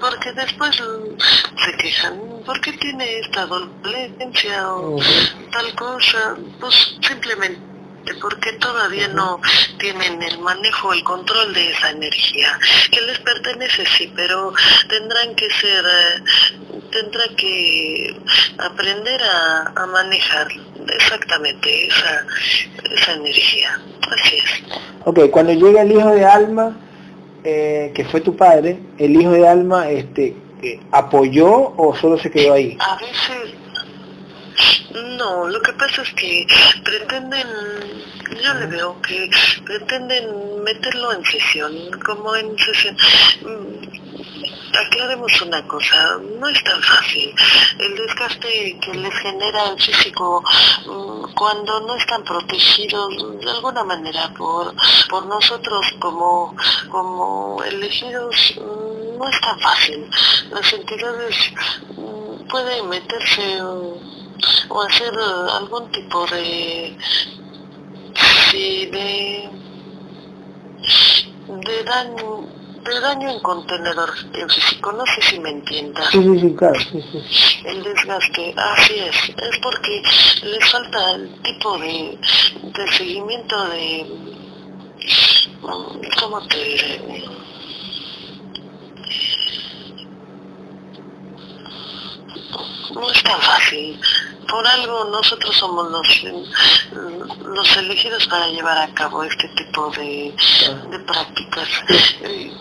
B: Porque después se quejan, ¿por qué tiene esta dolencia o tal cosa? Pues simplemente porque todavía no tienen el manejo, el control de esa energía, que les pertenece sí, pero tendrán que ser, eh, tendrá que aprender a, a manejar exactamente esa, esa energía. Así es.
A: Ok, cuando llega el hijo de Alma, eh, que fue tu padre, el hijo de Alma, este, eh, ¿apoyó o solo se quedó ahí?
B: A veces, no, lo que pasa es que pretenden, yo le veo que pretenden meterlo en sesión, como en sesión. Aclaremos una cosa, no es tan fácil. El desgaste que les genera el físico mm, cuando no están protegidos de alguna manera por, por nosotros como, como elegidos mm, no es tan fácil. Las entidades mm, pueden meterse o hacer algún tipo de, de, de daño daño en contenedor en físico, no sé si me entiendas.
A: Sí, sí, sí, claro, sí, sí.
B: El desgaste, así es, es porque les falta el tipo de, de seguimiento de, mm, ¿cómo te diré? No es tan fácil. Por algo nosotros somos los, los elegidos para llevar a cabo este tipo de, de prácticas eh,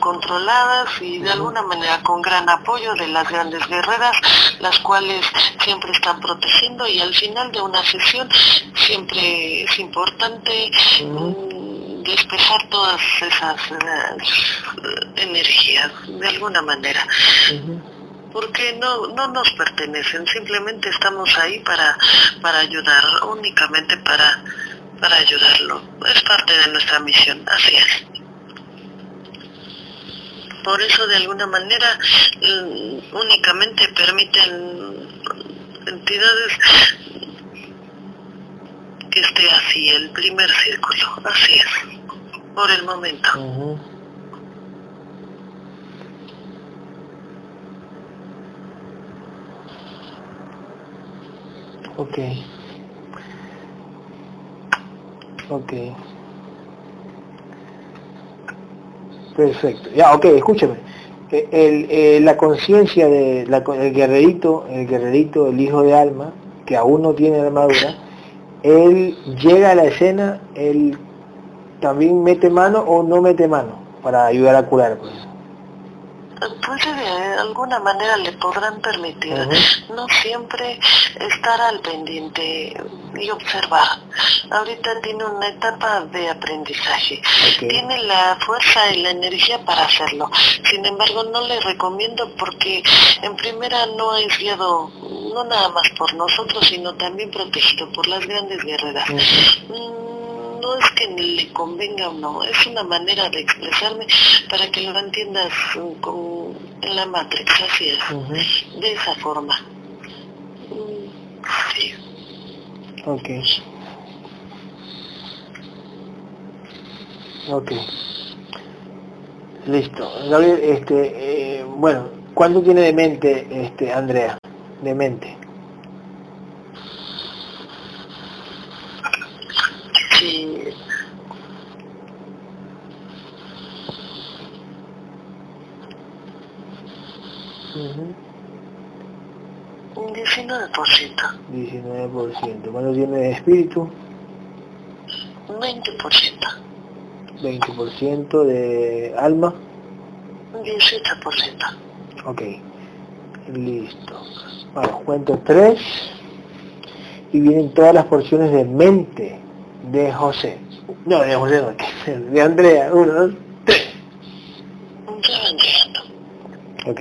B: controladas y de alguna manera con gran apoyo de las grandes guerreras, las cuales siempre están protegiendo y al final de una sesión siempre es importante mm, despejar todas esas eh, energía, de alguna manera. Porque no, no nos pertenecen, simplemente estamos ahí para, para ayudar, únicamente para, para ayudarlo. Es parte de nuestra misión, así es. Por eso de alguna manera mm, únicamente permiten entidades que esté así, el primer círculo, así es, por el momento.
A: Ok. Ok. Perfecto. Ya, ok, escúchame. El, eh, la conciencia de la, el guerrerito, el guerrerito, el hijo de alma, que aún no tiene armadura, él llega a la escena, él también mete mano o no mete mano para ayudar a curar. Pues
B: pues de alguna manera le podrán permitir no siempre estar al pendiente y observar. Ahorita tiene una etapa de aprendizaje. Tiene la fuerza y la energía para hacerlo. Sin embargo, no le recomiendo porque en primera no ha guiado no nada más por nosotros, sino también protegido por las grandes guerreras no es que le convenga o no, es una manera de expresarme para que lo entiendas con, la Matrix, así es, de esa forma. Mm, sí.
A: Ok. Ok. Listo. Gabriel, este, eh, bueno, ¿cuánto tiene de mente este Andrea? De mente.
B: Sí. Un 19%.
A: 19%. ¿Cuánto tiene de espíritu?
B: 20%.
A: 20% de alma.
B: 18%.
A: Ok. Listo. Bueno, cuento 3 y vienen todas las porciones de mente de José. No, de José no, de Andrea. Uno, dos, tres. Ok.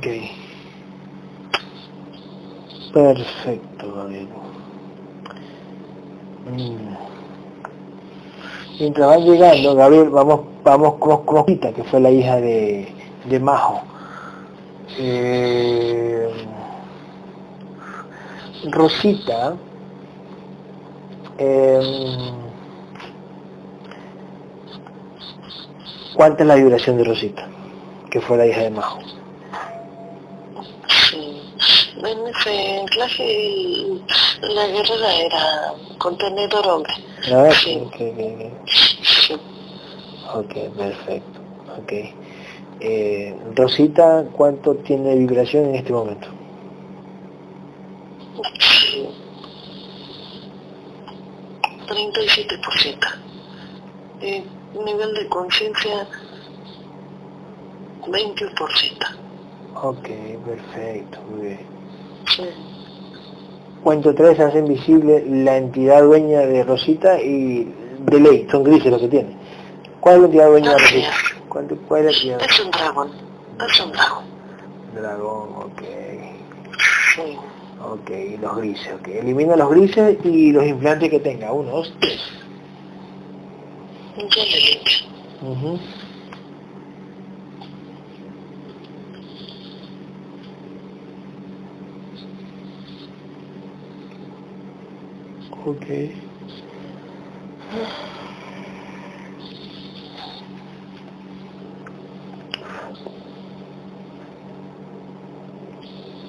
A: Ok. Perfecto, Gabriel. Mm. Mientras van llegando, Gabriel, vamos, vamos con Rosita, que fue la hija de, de Majo. Eh, Rosita, eh, ¿cuánta es la vibración de Rosita? Que fue la hija de Majo.
B: En ese clase la guerrera era contenedor hombre.
A: Ah, sí. Okay, ok, perfecto. Ok. Eh, Rosita, ¿cuánto tiene vibración en este momento?
B: Sí. 37%. Eh, nivel de conciencia 20%.
A: Ok, perfecto, muy bien. Cuento tres hacen visible la entidad dueña de Rosita y de ley, son grises los que tiene. ¿Cuál es la entidad dueña de Rosita?
B: ¿Cuánto, ¿Cuál es la? Es un dragón, es un dragón.
A: Dragón, ok. Sí. Ok, los grises, ok. Elimina los grises y los implantes que tenga. Uno, dos, tres.
B: Ya le limpio.
A: Ok.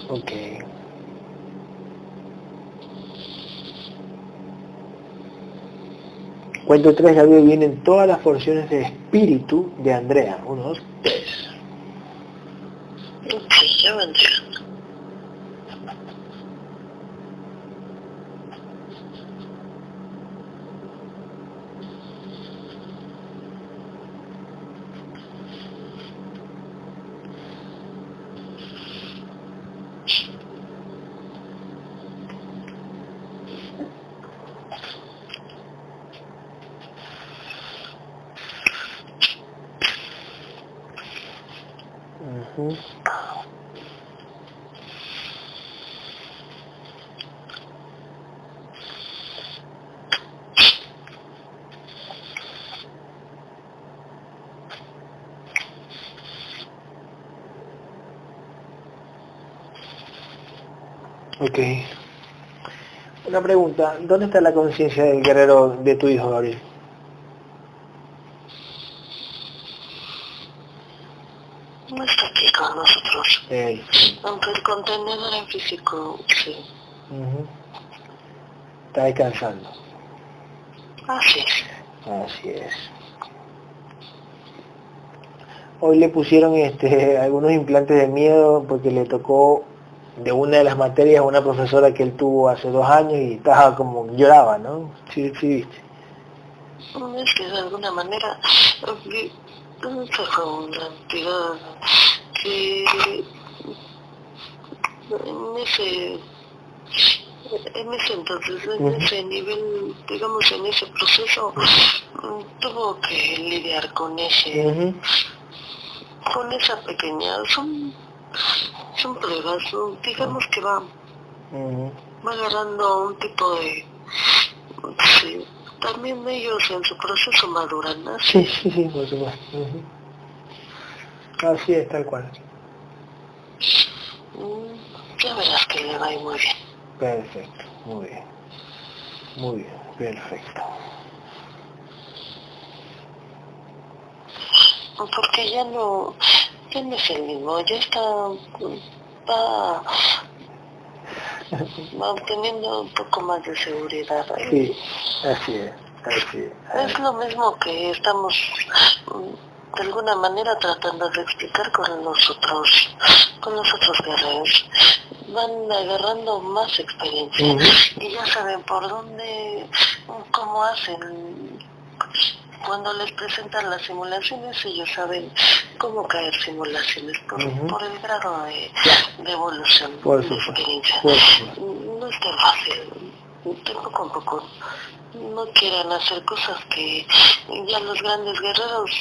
A: Ok. Cuento tres, Gabriel, vienen todas las porciones de espíritu de Andrea. Uno, dos, tres.
B: Sí, ya vendría.
A: Ujú. Ok. Una pregunta, ¿dónde está la conciencia del guerrero de tu hijo, Gabriel?
B: No está aquí con nosotros.
A: Ey.
B: Aunque el contenedor en físico, sí.
A: Ujú. Está descansando.
B: Así es.
A: Así es. Hoy le pusieron este, algunos implantes de miedo porque le tocó de una de las materias a una profesora que él tuvo hace dos años y estaba como lloraba, ¿no? Sí, sí, viste.
B: Es que de alguna manera fue una entidad que en ese en ese entonces, en ese nivel, digamos en ese proceso, mm, tuvo que lidiar con ese, con esa pequeña, son, son pruebas, ¿no? digamos que va, agarrando un tipo de, sí, también ellos en su proceso maduran, ¿no?
A: Sí, sí, sí, por supuesto. Ujú. Así es, tal cual.
B: Mm, Ya verás que le va a ir muy bien.
A: Perfecto, muy bien. Muy bien, perfecto.
B: Porque ya no, ya no es el mismo, ya está, va, va obteniendo un poco más de seguridad.
A: Sí, así es, así es.
B: Es lo mismo que estamos mm, de alguna manera tratando de explicar con nosotros, con los otros guerreros. Van agarrando más experiencia y ya saben por dónde, cómo hacen. Cuando les presentan las simulaciones, ellos saben cómo caer simulaciones por, el grado de, evolución,
A: Por
B: de experiencia.
A: por.
B: No es tan fácil, tampoco un poco no quieran hacer cosas que ya los grandes guerreros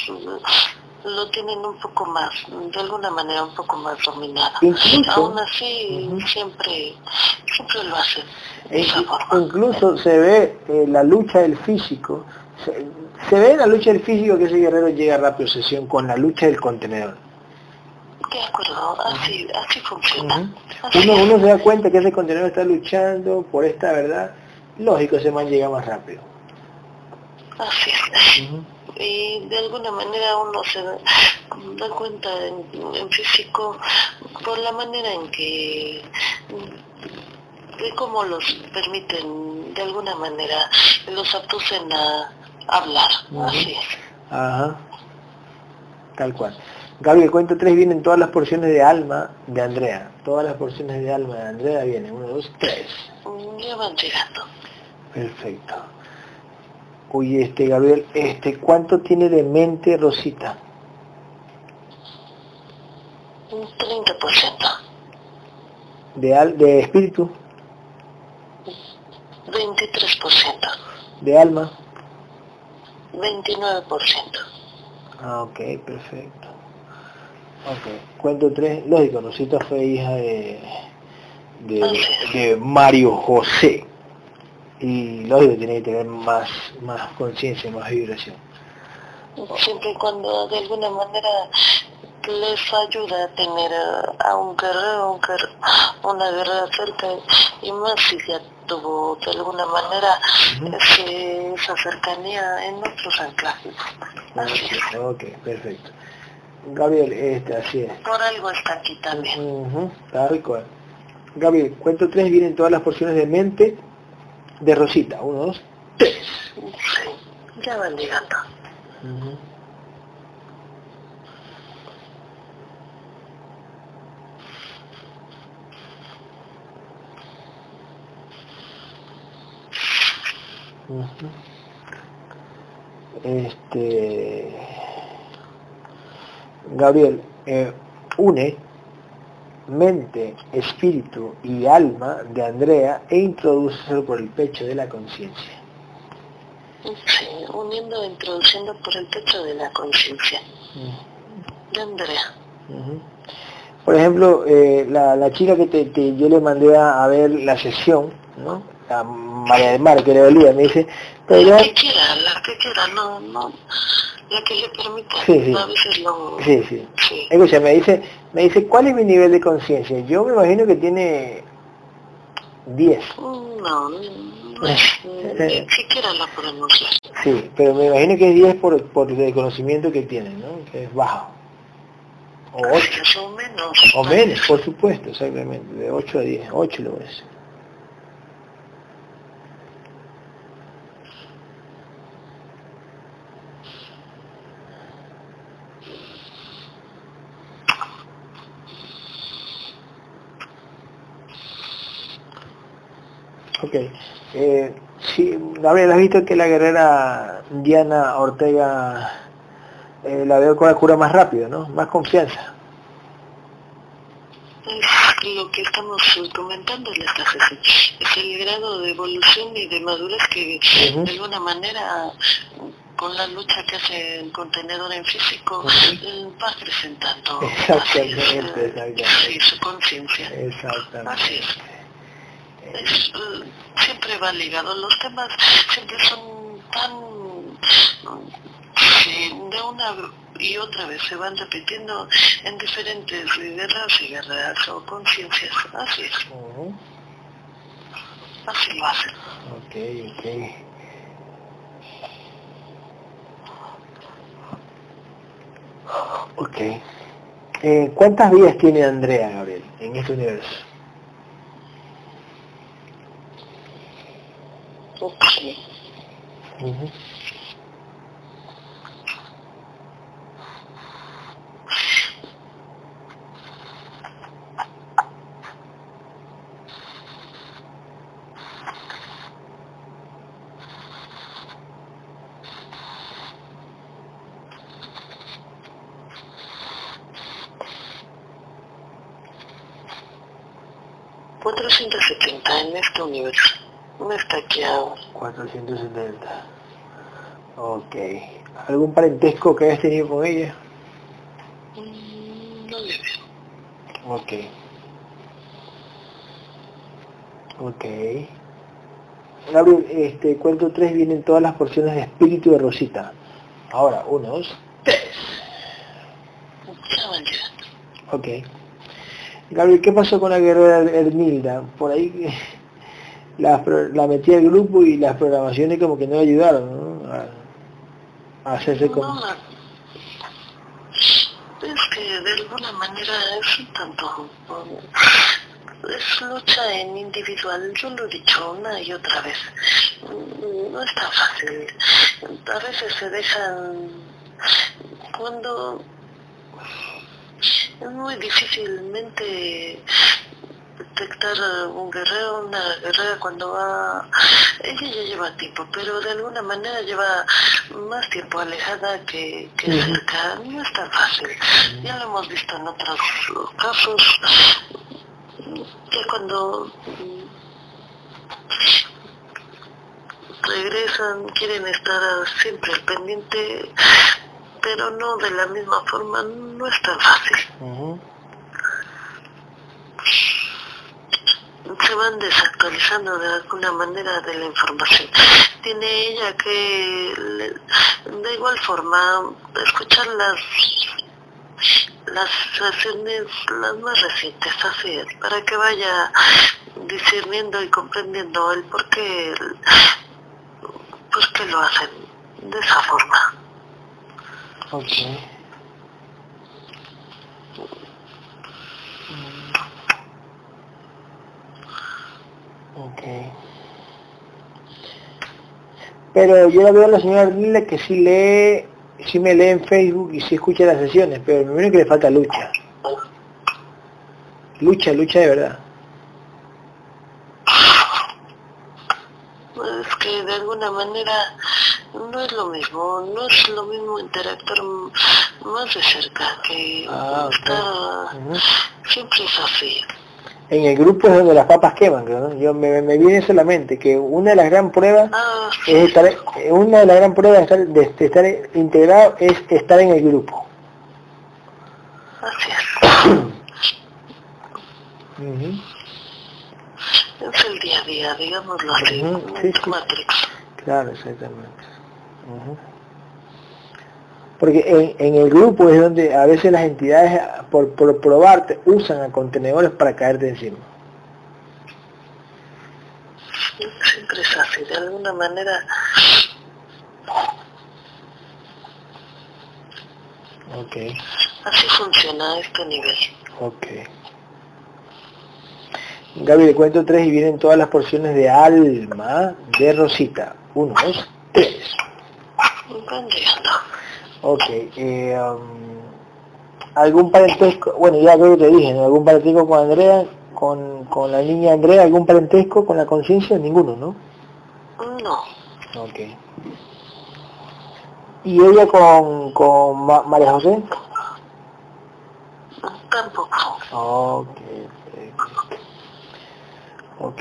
B: lo tienen un poco más, de alguna manera un poco más dominado.
A: Incluso-
B: Aún así, siempre, siempre lo hacen de
A: E-
B: esa forma.
A: incluso se ve eh, la lucha del físico, se, se ve la lucha del físico que ese guerrero llega a rápido sesión con la lucha del contenedor.
B: De acuerdo, así, así funciona. Así
A: Uno, se da cuenta que ese contenedor está luchando por esta verdad, lógico, ese man llega más rápido.
B: Así es. Y de alguna manera uno se da, da cuenta en, en físico por la manera en que de cómo los permiten de alguna manera los abducen a hablar así es
A: Ajá. Tal cual. Gabriel, el cuento 3 vienen todas las porciones de alma de Andrea. Todas las porciones de alma de Andrea vienen. Uno, dos, tres.
B: Mm, ya van llegando
A: Perfecto. Oye, este Gabriel, este, ¿cuánto tiene de mente Rosita?
B: un 30%
A: De, al, de espíritu,
B: 23%
A: de alma.
B: 29%
A: Ah, ok, perfecto. Ok, cuento 3. Lógico, Rosita fue hija de, de, de Mario José. Y lógico, tiene que tener más, más conciencia, más vibración.
B: siempre y cuando de alguna manera les ayuda a tener a un guerrero, un una guerrera cerca y más si ya tuvo de alguna manera esa cercanía en otros anclajes.
A: Ok, perfecto. Gabriel, este, así es.
B: Por algo está aquí también.
A: Uh tal cual. Gabriel, cuento tres, vienen todas las porciones de mente de Rosita. Uno, dos, tres.
B: Sí, ya van llegando.
A: Este Gabriel eh, une mente, espíritu y alma de Andrea e introduce por el pecho de la conciencia.
B: Sí, uniendo e introduciendo por el pecho de la conciencia de Andrea.
A: Por ejemplo, eh, la, chica que te, yo le mandé a, ver la sesión, ¿no? A María del Mar, que le dolía, me dice,
B: pero... La que quiera, la que quiera, no, no, la que le permita, sí, sí. a veces lo...
A: Sí, sí. sí. Escucha, me dice, me dice, ¿cuál es mi nivel de conciencia? Yo me imagino que tiene 10.
B: Mm, no, no, ni siquiera la podemos ver.
A: Sí, pero me imagino que es 10 por, por el conocimiento que tiene, ¿no? Que es bajo.
B: O 8. O menos.
A: O menos, por supuesto, exactamente. De 8 a 10. 8 lo es. Ok. Eh, sí, Gabriel, ¿has visto que la guerrera Diana Ortega eh, la veo con la cura más rápido, ¿no? Más confianza.
B: lo que estamos comentando en esta es el grado de evolución y de madurez que de alguna manera con la lucha que hace el contenedor en físico eh, va presentando
A: exactamente,
B: sí, su conciencia.
A: Exactamente.
B: Así es. Siempre va ligado. Los temas siempre son tan de una y otra vez se van repitiendo en diferentes guerras y guerras o conciencias. Así es. Así lo hacen.
A: Ok, ok. Ok. Eh, ¿Cuántas vidas tiene Andrea, Gabriel, en este universo?
B: Ok. 470 en este universo. No está aquí aún.
A: 470. Ok. ¿Algún parentesco que hayas tenido con ella?
B: Mm, no veo.
A: Ok. Ok. Gabriel, este, cuento 3 vienen todas las porciones de espíritu de Rosita. Ahora, uno, dos, tres. Ok. Gabriel, ¿qué pasó con la guerrera Hermilda? Por ahí la, la metí al grupo y las programaciones como que no ayudaron ¿no? A, hacerse como...
B: es que de alguna manera es un tanto... Es lucha en individual, yo lo he dicho una y otra vez. No es tan fácil. A veces se dejan... Cuando es muy difícilmente detectar un guerrero, una guerrera cuando va... Ella ya lleva tiempo, pero de alguna manera lleva más tiempo alejada que, cerca. No es tan fácil. Ya lo hemos visto en otros casos, que cuando regresan, quieren estar siempre al pendiente pero no de la misma forma, no es tan fácil. Se van desactualizando de alguna manera de la información. Tiene ella que, de igual forma, escuchar las las sesiones las más recientes, así es, para que vaya discerniendo y comprendiendo el por qué, pues que lo hacen de esa forma.
A: Okay. Ok. Pero yo la veo a la señora Lila que sí lee, sí me lee en Facebook y sí escucha las sesiones, pero me viene que le falta lucha. Lucha, lucha de verdad.
B: Es que de alguna manera no es lo mismo, no es lo mismo interactuar más de cerca que
A: Ah, ok.
B: estar, siempre es así.
A: En el grupo es donde las papas queman, ¿no? Yo me, me viene solamente que una de las gran pruebas
B: Ah,
A: es estar, eh, una de las gran pruebas de estar, de, de estar integrado es estar en el grupo.
B: así es.
A: Ujú.
B: Es el día a día, digámoslo así,
A: Ujú, sí, sí.
B: Matrix.
A: Claro, exactamente. Ujú. Porque en, en el grupo es donde a veces las entidades, por, por probarte, usan a contenedores para caerte encima.
B: Siempre es así, de alguna manera
A: Ok,
B: así funciona este nivel.
A: ok. Gaby, le cuento tres y vienen todas las porciones de alma de Rosita. Uno, dos, tres.
B: Van llegando.
A: Ok. Eh, um, ¿Algún parentesco? Bueno, ya creo que te dije, ¿no? ¿Algún parentesco con Andrea? Con, con la niña Andrea, ¿algún parentesco con la conciencia? Ninguno, ¿no?
B: No,
A: Ok. ¿Y ella con, con Ma- María José?
B: tampoco.
A: Ok, ok. Ok.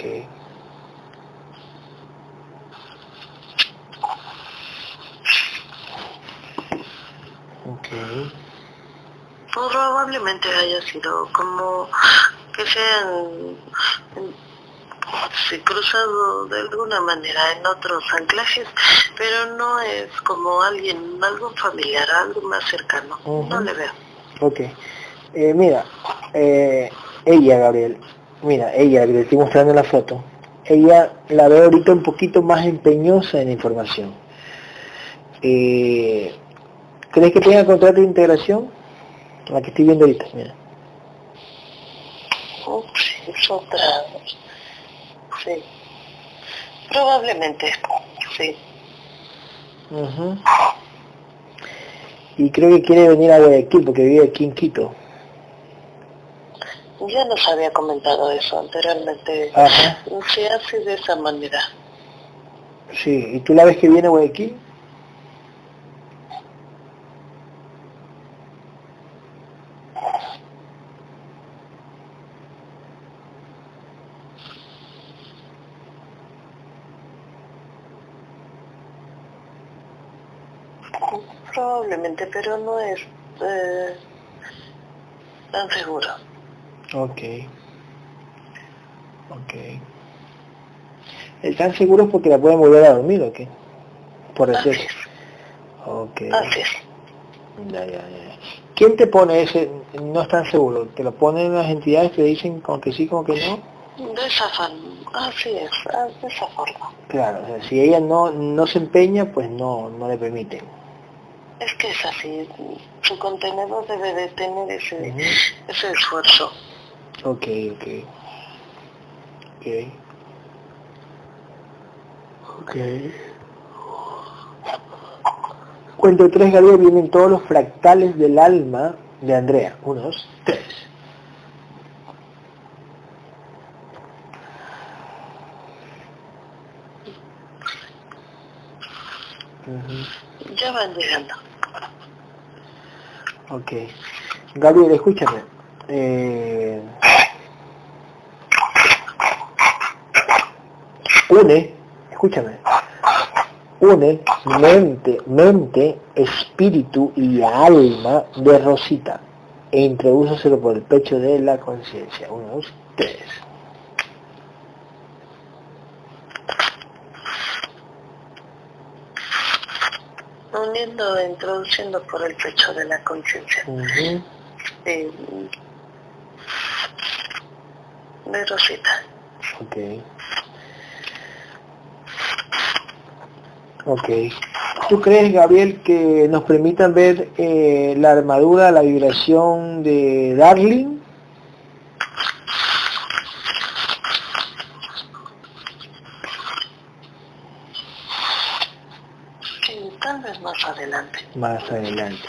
A: Ok.
B: Probablemente haya sido como que sean se cruzado de alguna manera en otros anclajes, pero no es como alguien, algo familiar, algo más cercano. No le veo.
A: Ok. Eh, mira, eh, ella, Gabriel, mira, ella, que le estoy mostrando la foto, ella la veo ahorita un poquito más empeñosa en la información. Eh, ¿Crees que tenga contrato de integración? La que estoy viendo ahorita, mira.
B: Ups, es otra. Sí. Probablemente, sí.
A: Ujú. Y creo que quiere venir a Guayaquil porque vive aquí en Quito.
B: Ya nos había comentado eso anteriormente.
A: Ajá.
B: Se hace de esa manera.
A: Sí, ¿y tú la ves que viene a Guayaquil?
B: Probablemente, pero no es eh, tan seguro.
A: Ok. Ok. ¿Están seguros porque la pueden volver a dormir o qué? Por
B: Así
A: decir.
B: es.
A: Ok.
B: Así es.
A: Ya, ya, ya. ¿Quién te pone ese no están seguro? ¿Te lo ponen las entidades que dicen como que sí, como que no?
B: De esa forma. Así es, de esa forma.
A: Claro, o sea, si ella no, no se empeña, pues no, no le permiten.
B: Es que es así. Su contenedor debe de tener ese, ese esfuerzo.
A: Ok, ok. Ok. Ok. Cuento tres, Gabriel, vienen todos los fractales del alma de Andrea. Uno, dos, tres.
B: Ya van llegando.
A: Ok. Gabriel, escúchame. Eh, une, escúchame. Une mente, mente, espíritu y alma de Rosita e introdúceselo por el pecho de la conciencia. Uno, dos, tres.
B: Uniendo, introduciendo por el pecho de la conciencia. de Rosita.
A: Ok. Ok. ¿Tú crees, Gabriel, que nos permitan ver eh, la armadura, la vibración de Darling?
B: más adelante.
A: Más adelante.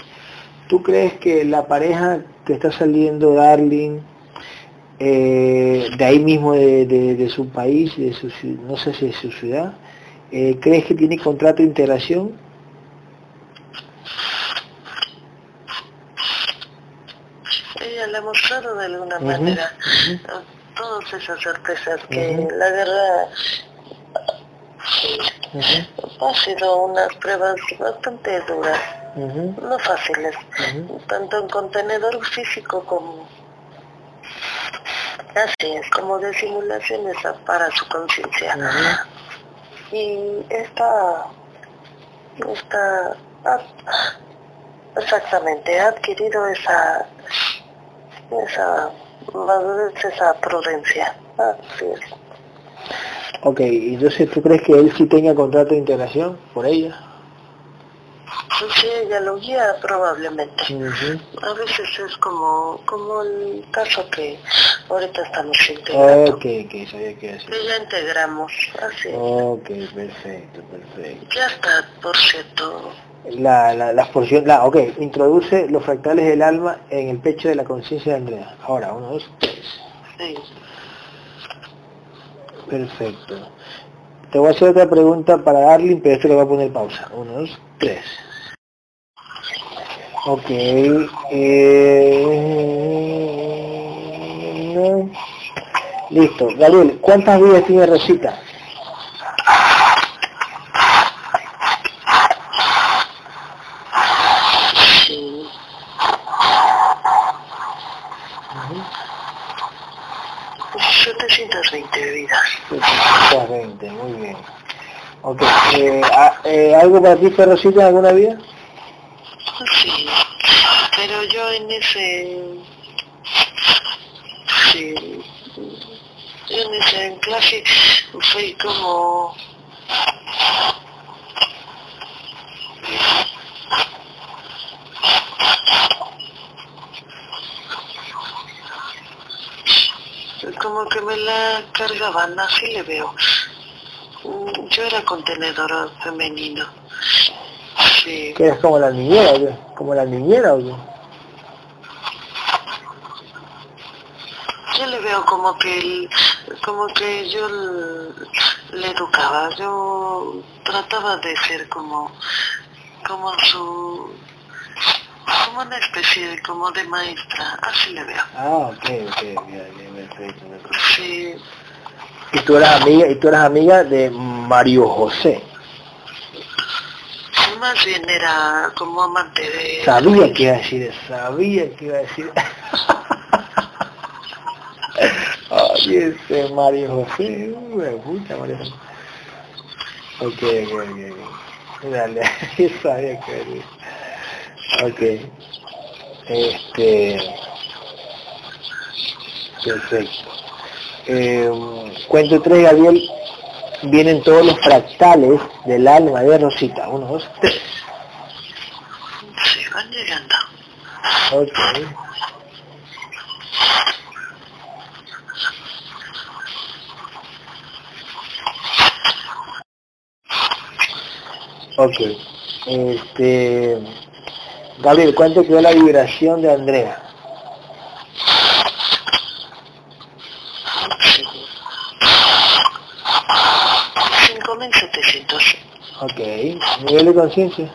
A: ¿Tú crees que la pareja que está saliendo, Darling, eh, de ahí mismo de, su país, de su, no sé si de su ciudad, eh, ¿crees que tiene contrato de integración?
B: Ella le ha mostrado de alguna manera todas esas certezas que la guerra ha sido unas pruebas bastante duras, no fáciles, tanto en contenedor físico como así es, como de simulaciones para su conciencia. Y esta, esta, exactamente, ha adquirido esa, esa madurez, esa prudencia. Así es.
A: Ok, entonces tú crees que él sí tenga contrato de integración por ella?
B: Ella lo guía probablemente. A veces es como, como el caso que ahorita estamos integrando.
A: Ok, sabía que así.
B: Que ya integramos, así.
A: Ok, perfecto, perfecto.
B: Ya está, por cierto.
A: La, la, la porción, la, ok, introduce los fractales del alma en el pecho de la conciencia de Andrea. Ahora, uno, dos, tres. Sí. Perfecto. Te voy a hacer otra pregunta para Darling, pero esto le voy a poner pausa. Uno, dos, tres. Ok. Eh... Listo. Gabriel, ¿cuántas vidas tiene Rosita? muy bien. Ok, eh, eh, ¿algo para ti, Rosita, en alguna vida?
B: Sí, pero yo en ese... Sí, yo en ese clase fui como... como que me la cargaban, así le veo. Yo era contenedor femenino. Sí.
A: ¿Que eres como la niñera o qué? ¿Como la niñera o qué?
B: Yo le veo como que como que yo le educaba, yo trataba de ser como como su como una especie de, como de maestra, así le veo.
A: Ah, ok, ok, bien, bien, perfecto. Sí. Y tú eras amiga, y tú eras amiga de Mario José.
B: Más bien era como amante de...
A: Sabía que iba a decir, sabía que iba a decir. Ay, ese Mario José, me gusta Mario José. Ok, ok, ok. Dale, sabía que iba a decir. Ok. Este. Perfecto. Eh, cuento 3, Gabriel. Vienen todos los fractales del alma de Rosita. Uno, dos, tres.
B: Sí, van llegando.
A: Ok. Ok. Este. Gabriel, ¿cuánto quedó la vibración de Andrea? ¿Nivel de conciencia?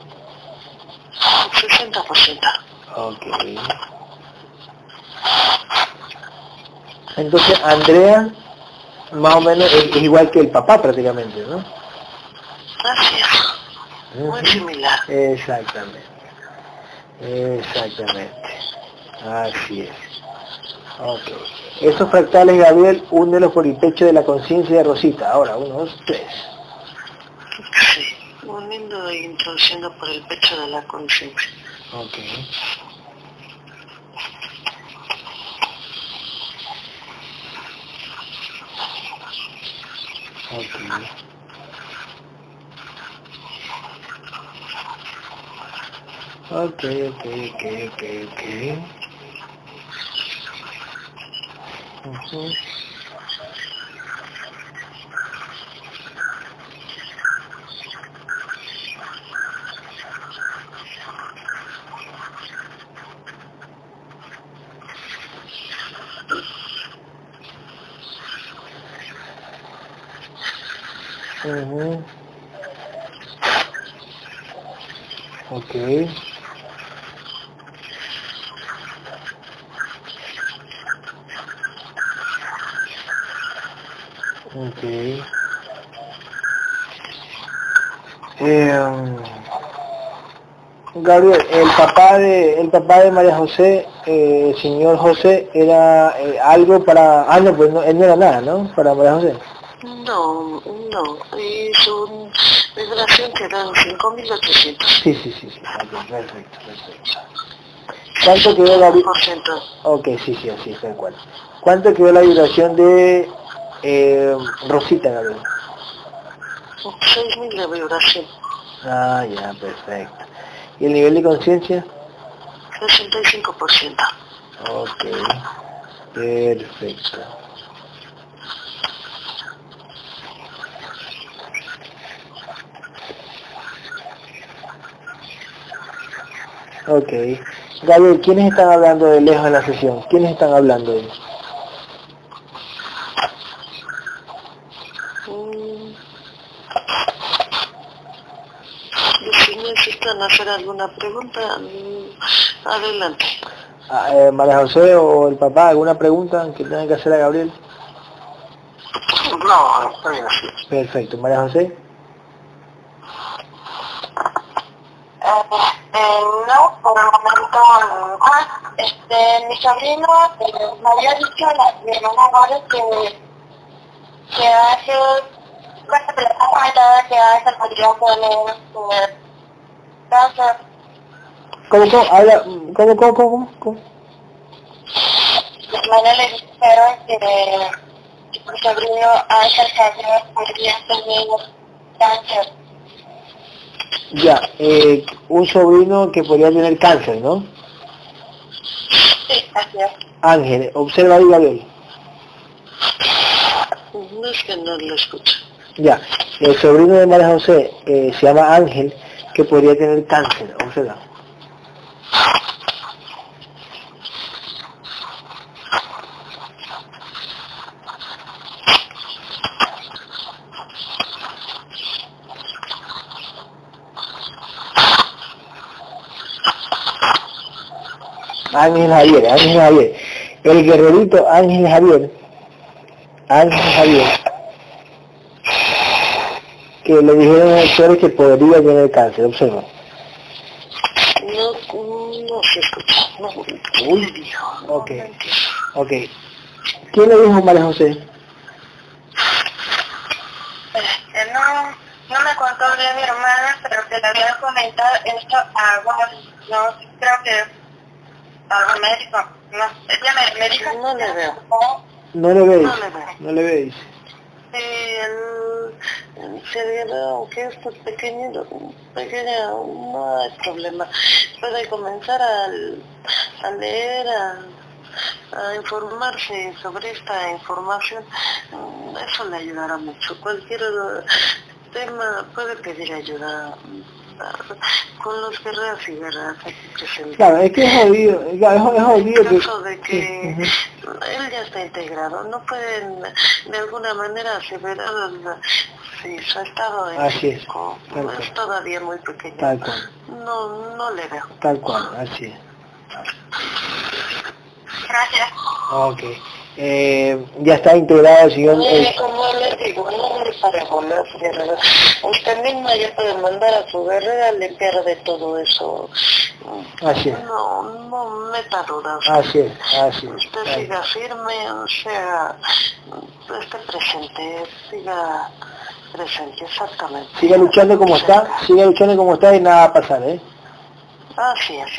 B: 60%.
A: Ok. Entonces, Andrea, más o menos, es, igual que el papá prácticamente, ¿no?
B: Así es. Muy similar.
A: Exactamente. Exactamente. Así es. Ok. Esos fractales, Gabriel, únelos por el pecho de la conciencia de Rosita. Ahora, uno, dos, tres.
B: Uniendo ido introduciendo por el pecho de la conciencia.
A: Ok. Ok. Ok, ok, ok, ok, ok. Ujú. Ok. Ok. Eh, Gabriel, el papá de el papá de María José, eh, el señor José, era eh, algo para ah no pues no, él no era nada, ¿no? Para María José.
B: No, no, es un vibración que dan 5.800.
A: Sí, sí, sí, sí. Perfecto, perfecto. ¿Cuánto quedó la vi-
B: por ciento.
A: Ok, sí, sí, así, tal cual. ¿Cuánto quedó la vibración de eh, Rosita, Gabriel?
B: 6.000 de vibración.
A: Ah, ya, perfecto. ¿Y el nivel de conciencia?
B: 65%.
A: Ok, perfecto. Ok. Gabriel, ¿quiénes están hablando de lejos en la sesión? ¿Quiénes están hablando? ahí?
B: Mm. Necesitan hacer alguna pregunta, mm, adelante.
A: Ah, eh, María José o el papá, ¿alguna pregunta que tengan que hacer a Gabriel?
B: No, está bien así.
A: Perfecto. María José.
D: Eh, no, por el momento no. Ah, este, mi sobrino eh, me había dicho la, mi hermana ahora que, que hace, bueno, que le ha comentado que hace podría tener eh, cáncer.
A: ¿Cómo, cómo? Habla, ¿cómo, cómo, cómo, cómo?
D: Mi hermana le dijeron que mi sobrino Ángel Javier podría tener cáncer.
A: Ya, eh, un sobrino que podría tener cáncer, ¿no?
D: Sí, así es.
A: Ángel, observa ahí, Gabriel.
B: No es que no lo escucho.
A: Ya, el sobrino de María José eh, se llama Ángel, que podría tener cáncer, observa. Ángel Javier, Ángel Javier. El guerrerito Ángel Javier. Ángel Javier. Que le dijeron a los doctores que podría tener cáncer, observa.
B: No, no se escucha. No. Uy, viejo.
A: Ok, ok. ¿Quién le dijo María José?
D: Este, no, no me contó bien mi hermana, pero que le había comentado esto a algunos, no, creo que a algún médico, no, ella me, me dijo
B: No le veo.
A: No le veis.
B: No le veo.
A: No le veis.
B: Sí, el, el cerebro, aunque esto es pequeño, pequeño, no hay problema. Puede comenzar a, a leer, a, a informarse sobre esta información. Eso le ayudará mucho. Cualquier tema puede pedir ayuda con los guerreros y guerreras aquí presentes.
A: Claro, es que es jodido, es, es jodido
B: En caso de que
A: Sí,
B: él ya está integrado, no pueden de alguna manera aseverar el- si su estado de
A: Así es,
B: físico
A: tal cual.
B: es todavía muy pequeño.
A: Tal cual,
B: No, no le veo.
A: tal cual, así es.
D: Gracias.
A: Ok. Eh, ya está integrado el señor... Eh,
B: como les digo, no guerreras. Usted misma ya puede mandar a su guerrera limpiar de todo eso.
A: Así es.
B: No, no meta dudas.
A: así es, así es.
B: Usted
A: así
B: siga firme, o sea, esté presente, siga Presente, exactamente.
A: Siga luchando como está, siga luchando como está y nada va a pasar, ¿eh?
B: Así es.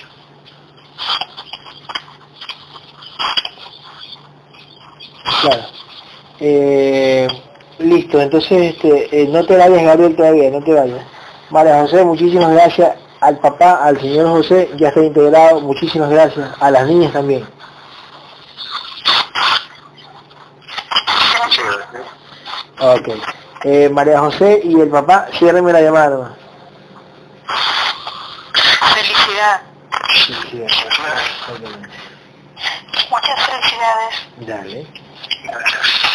A: Claro. Eh, listo, entonces este, eh, no te vayas Gabriel todavía, no te vayas. María José, muchísimas gracias al papá, al señor José, ya está integrado, muchísimas gracias, a las niñas también. Ok. Eh, María José y el papá, ciérrenme la llamada nomás.
D: Felicidad.
A: Exactamente.
D: Muchas felicidades.
A: Dale.
B: Gracias.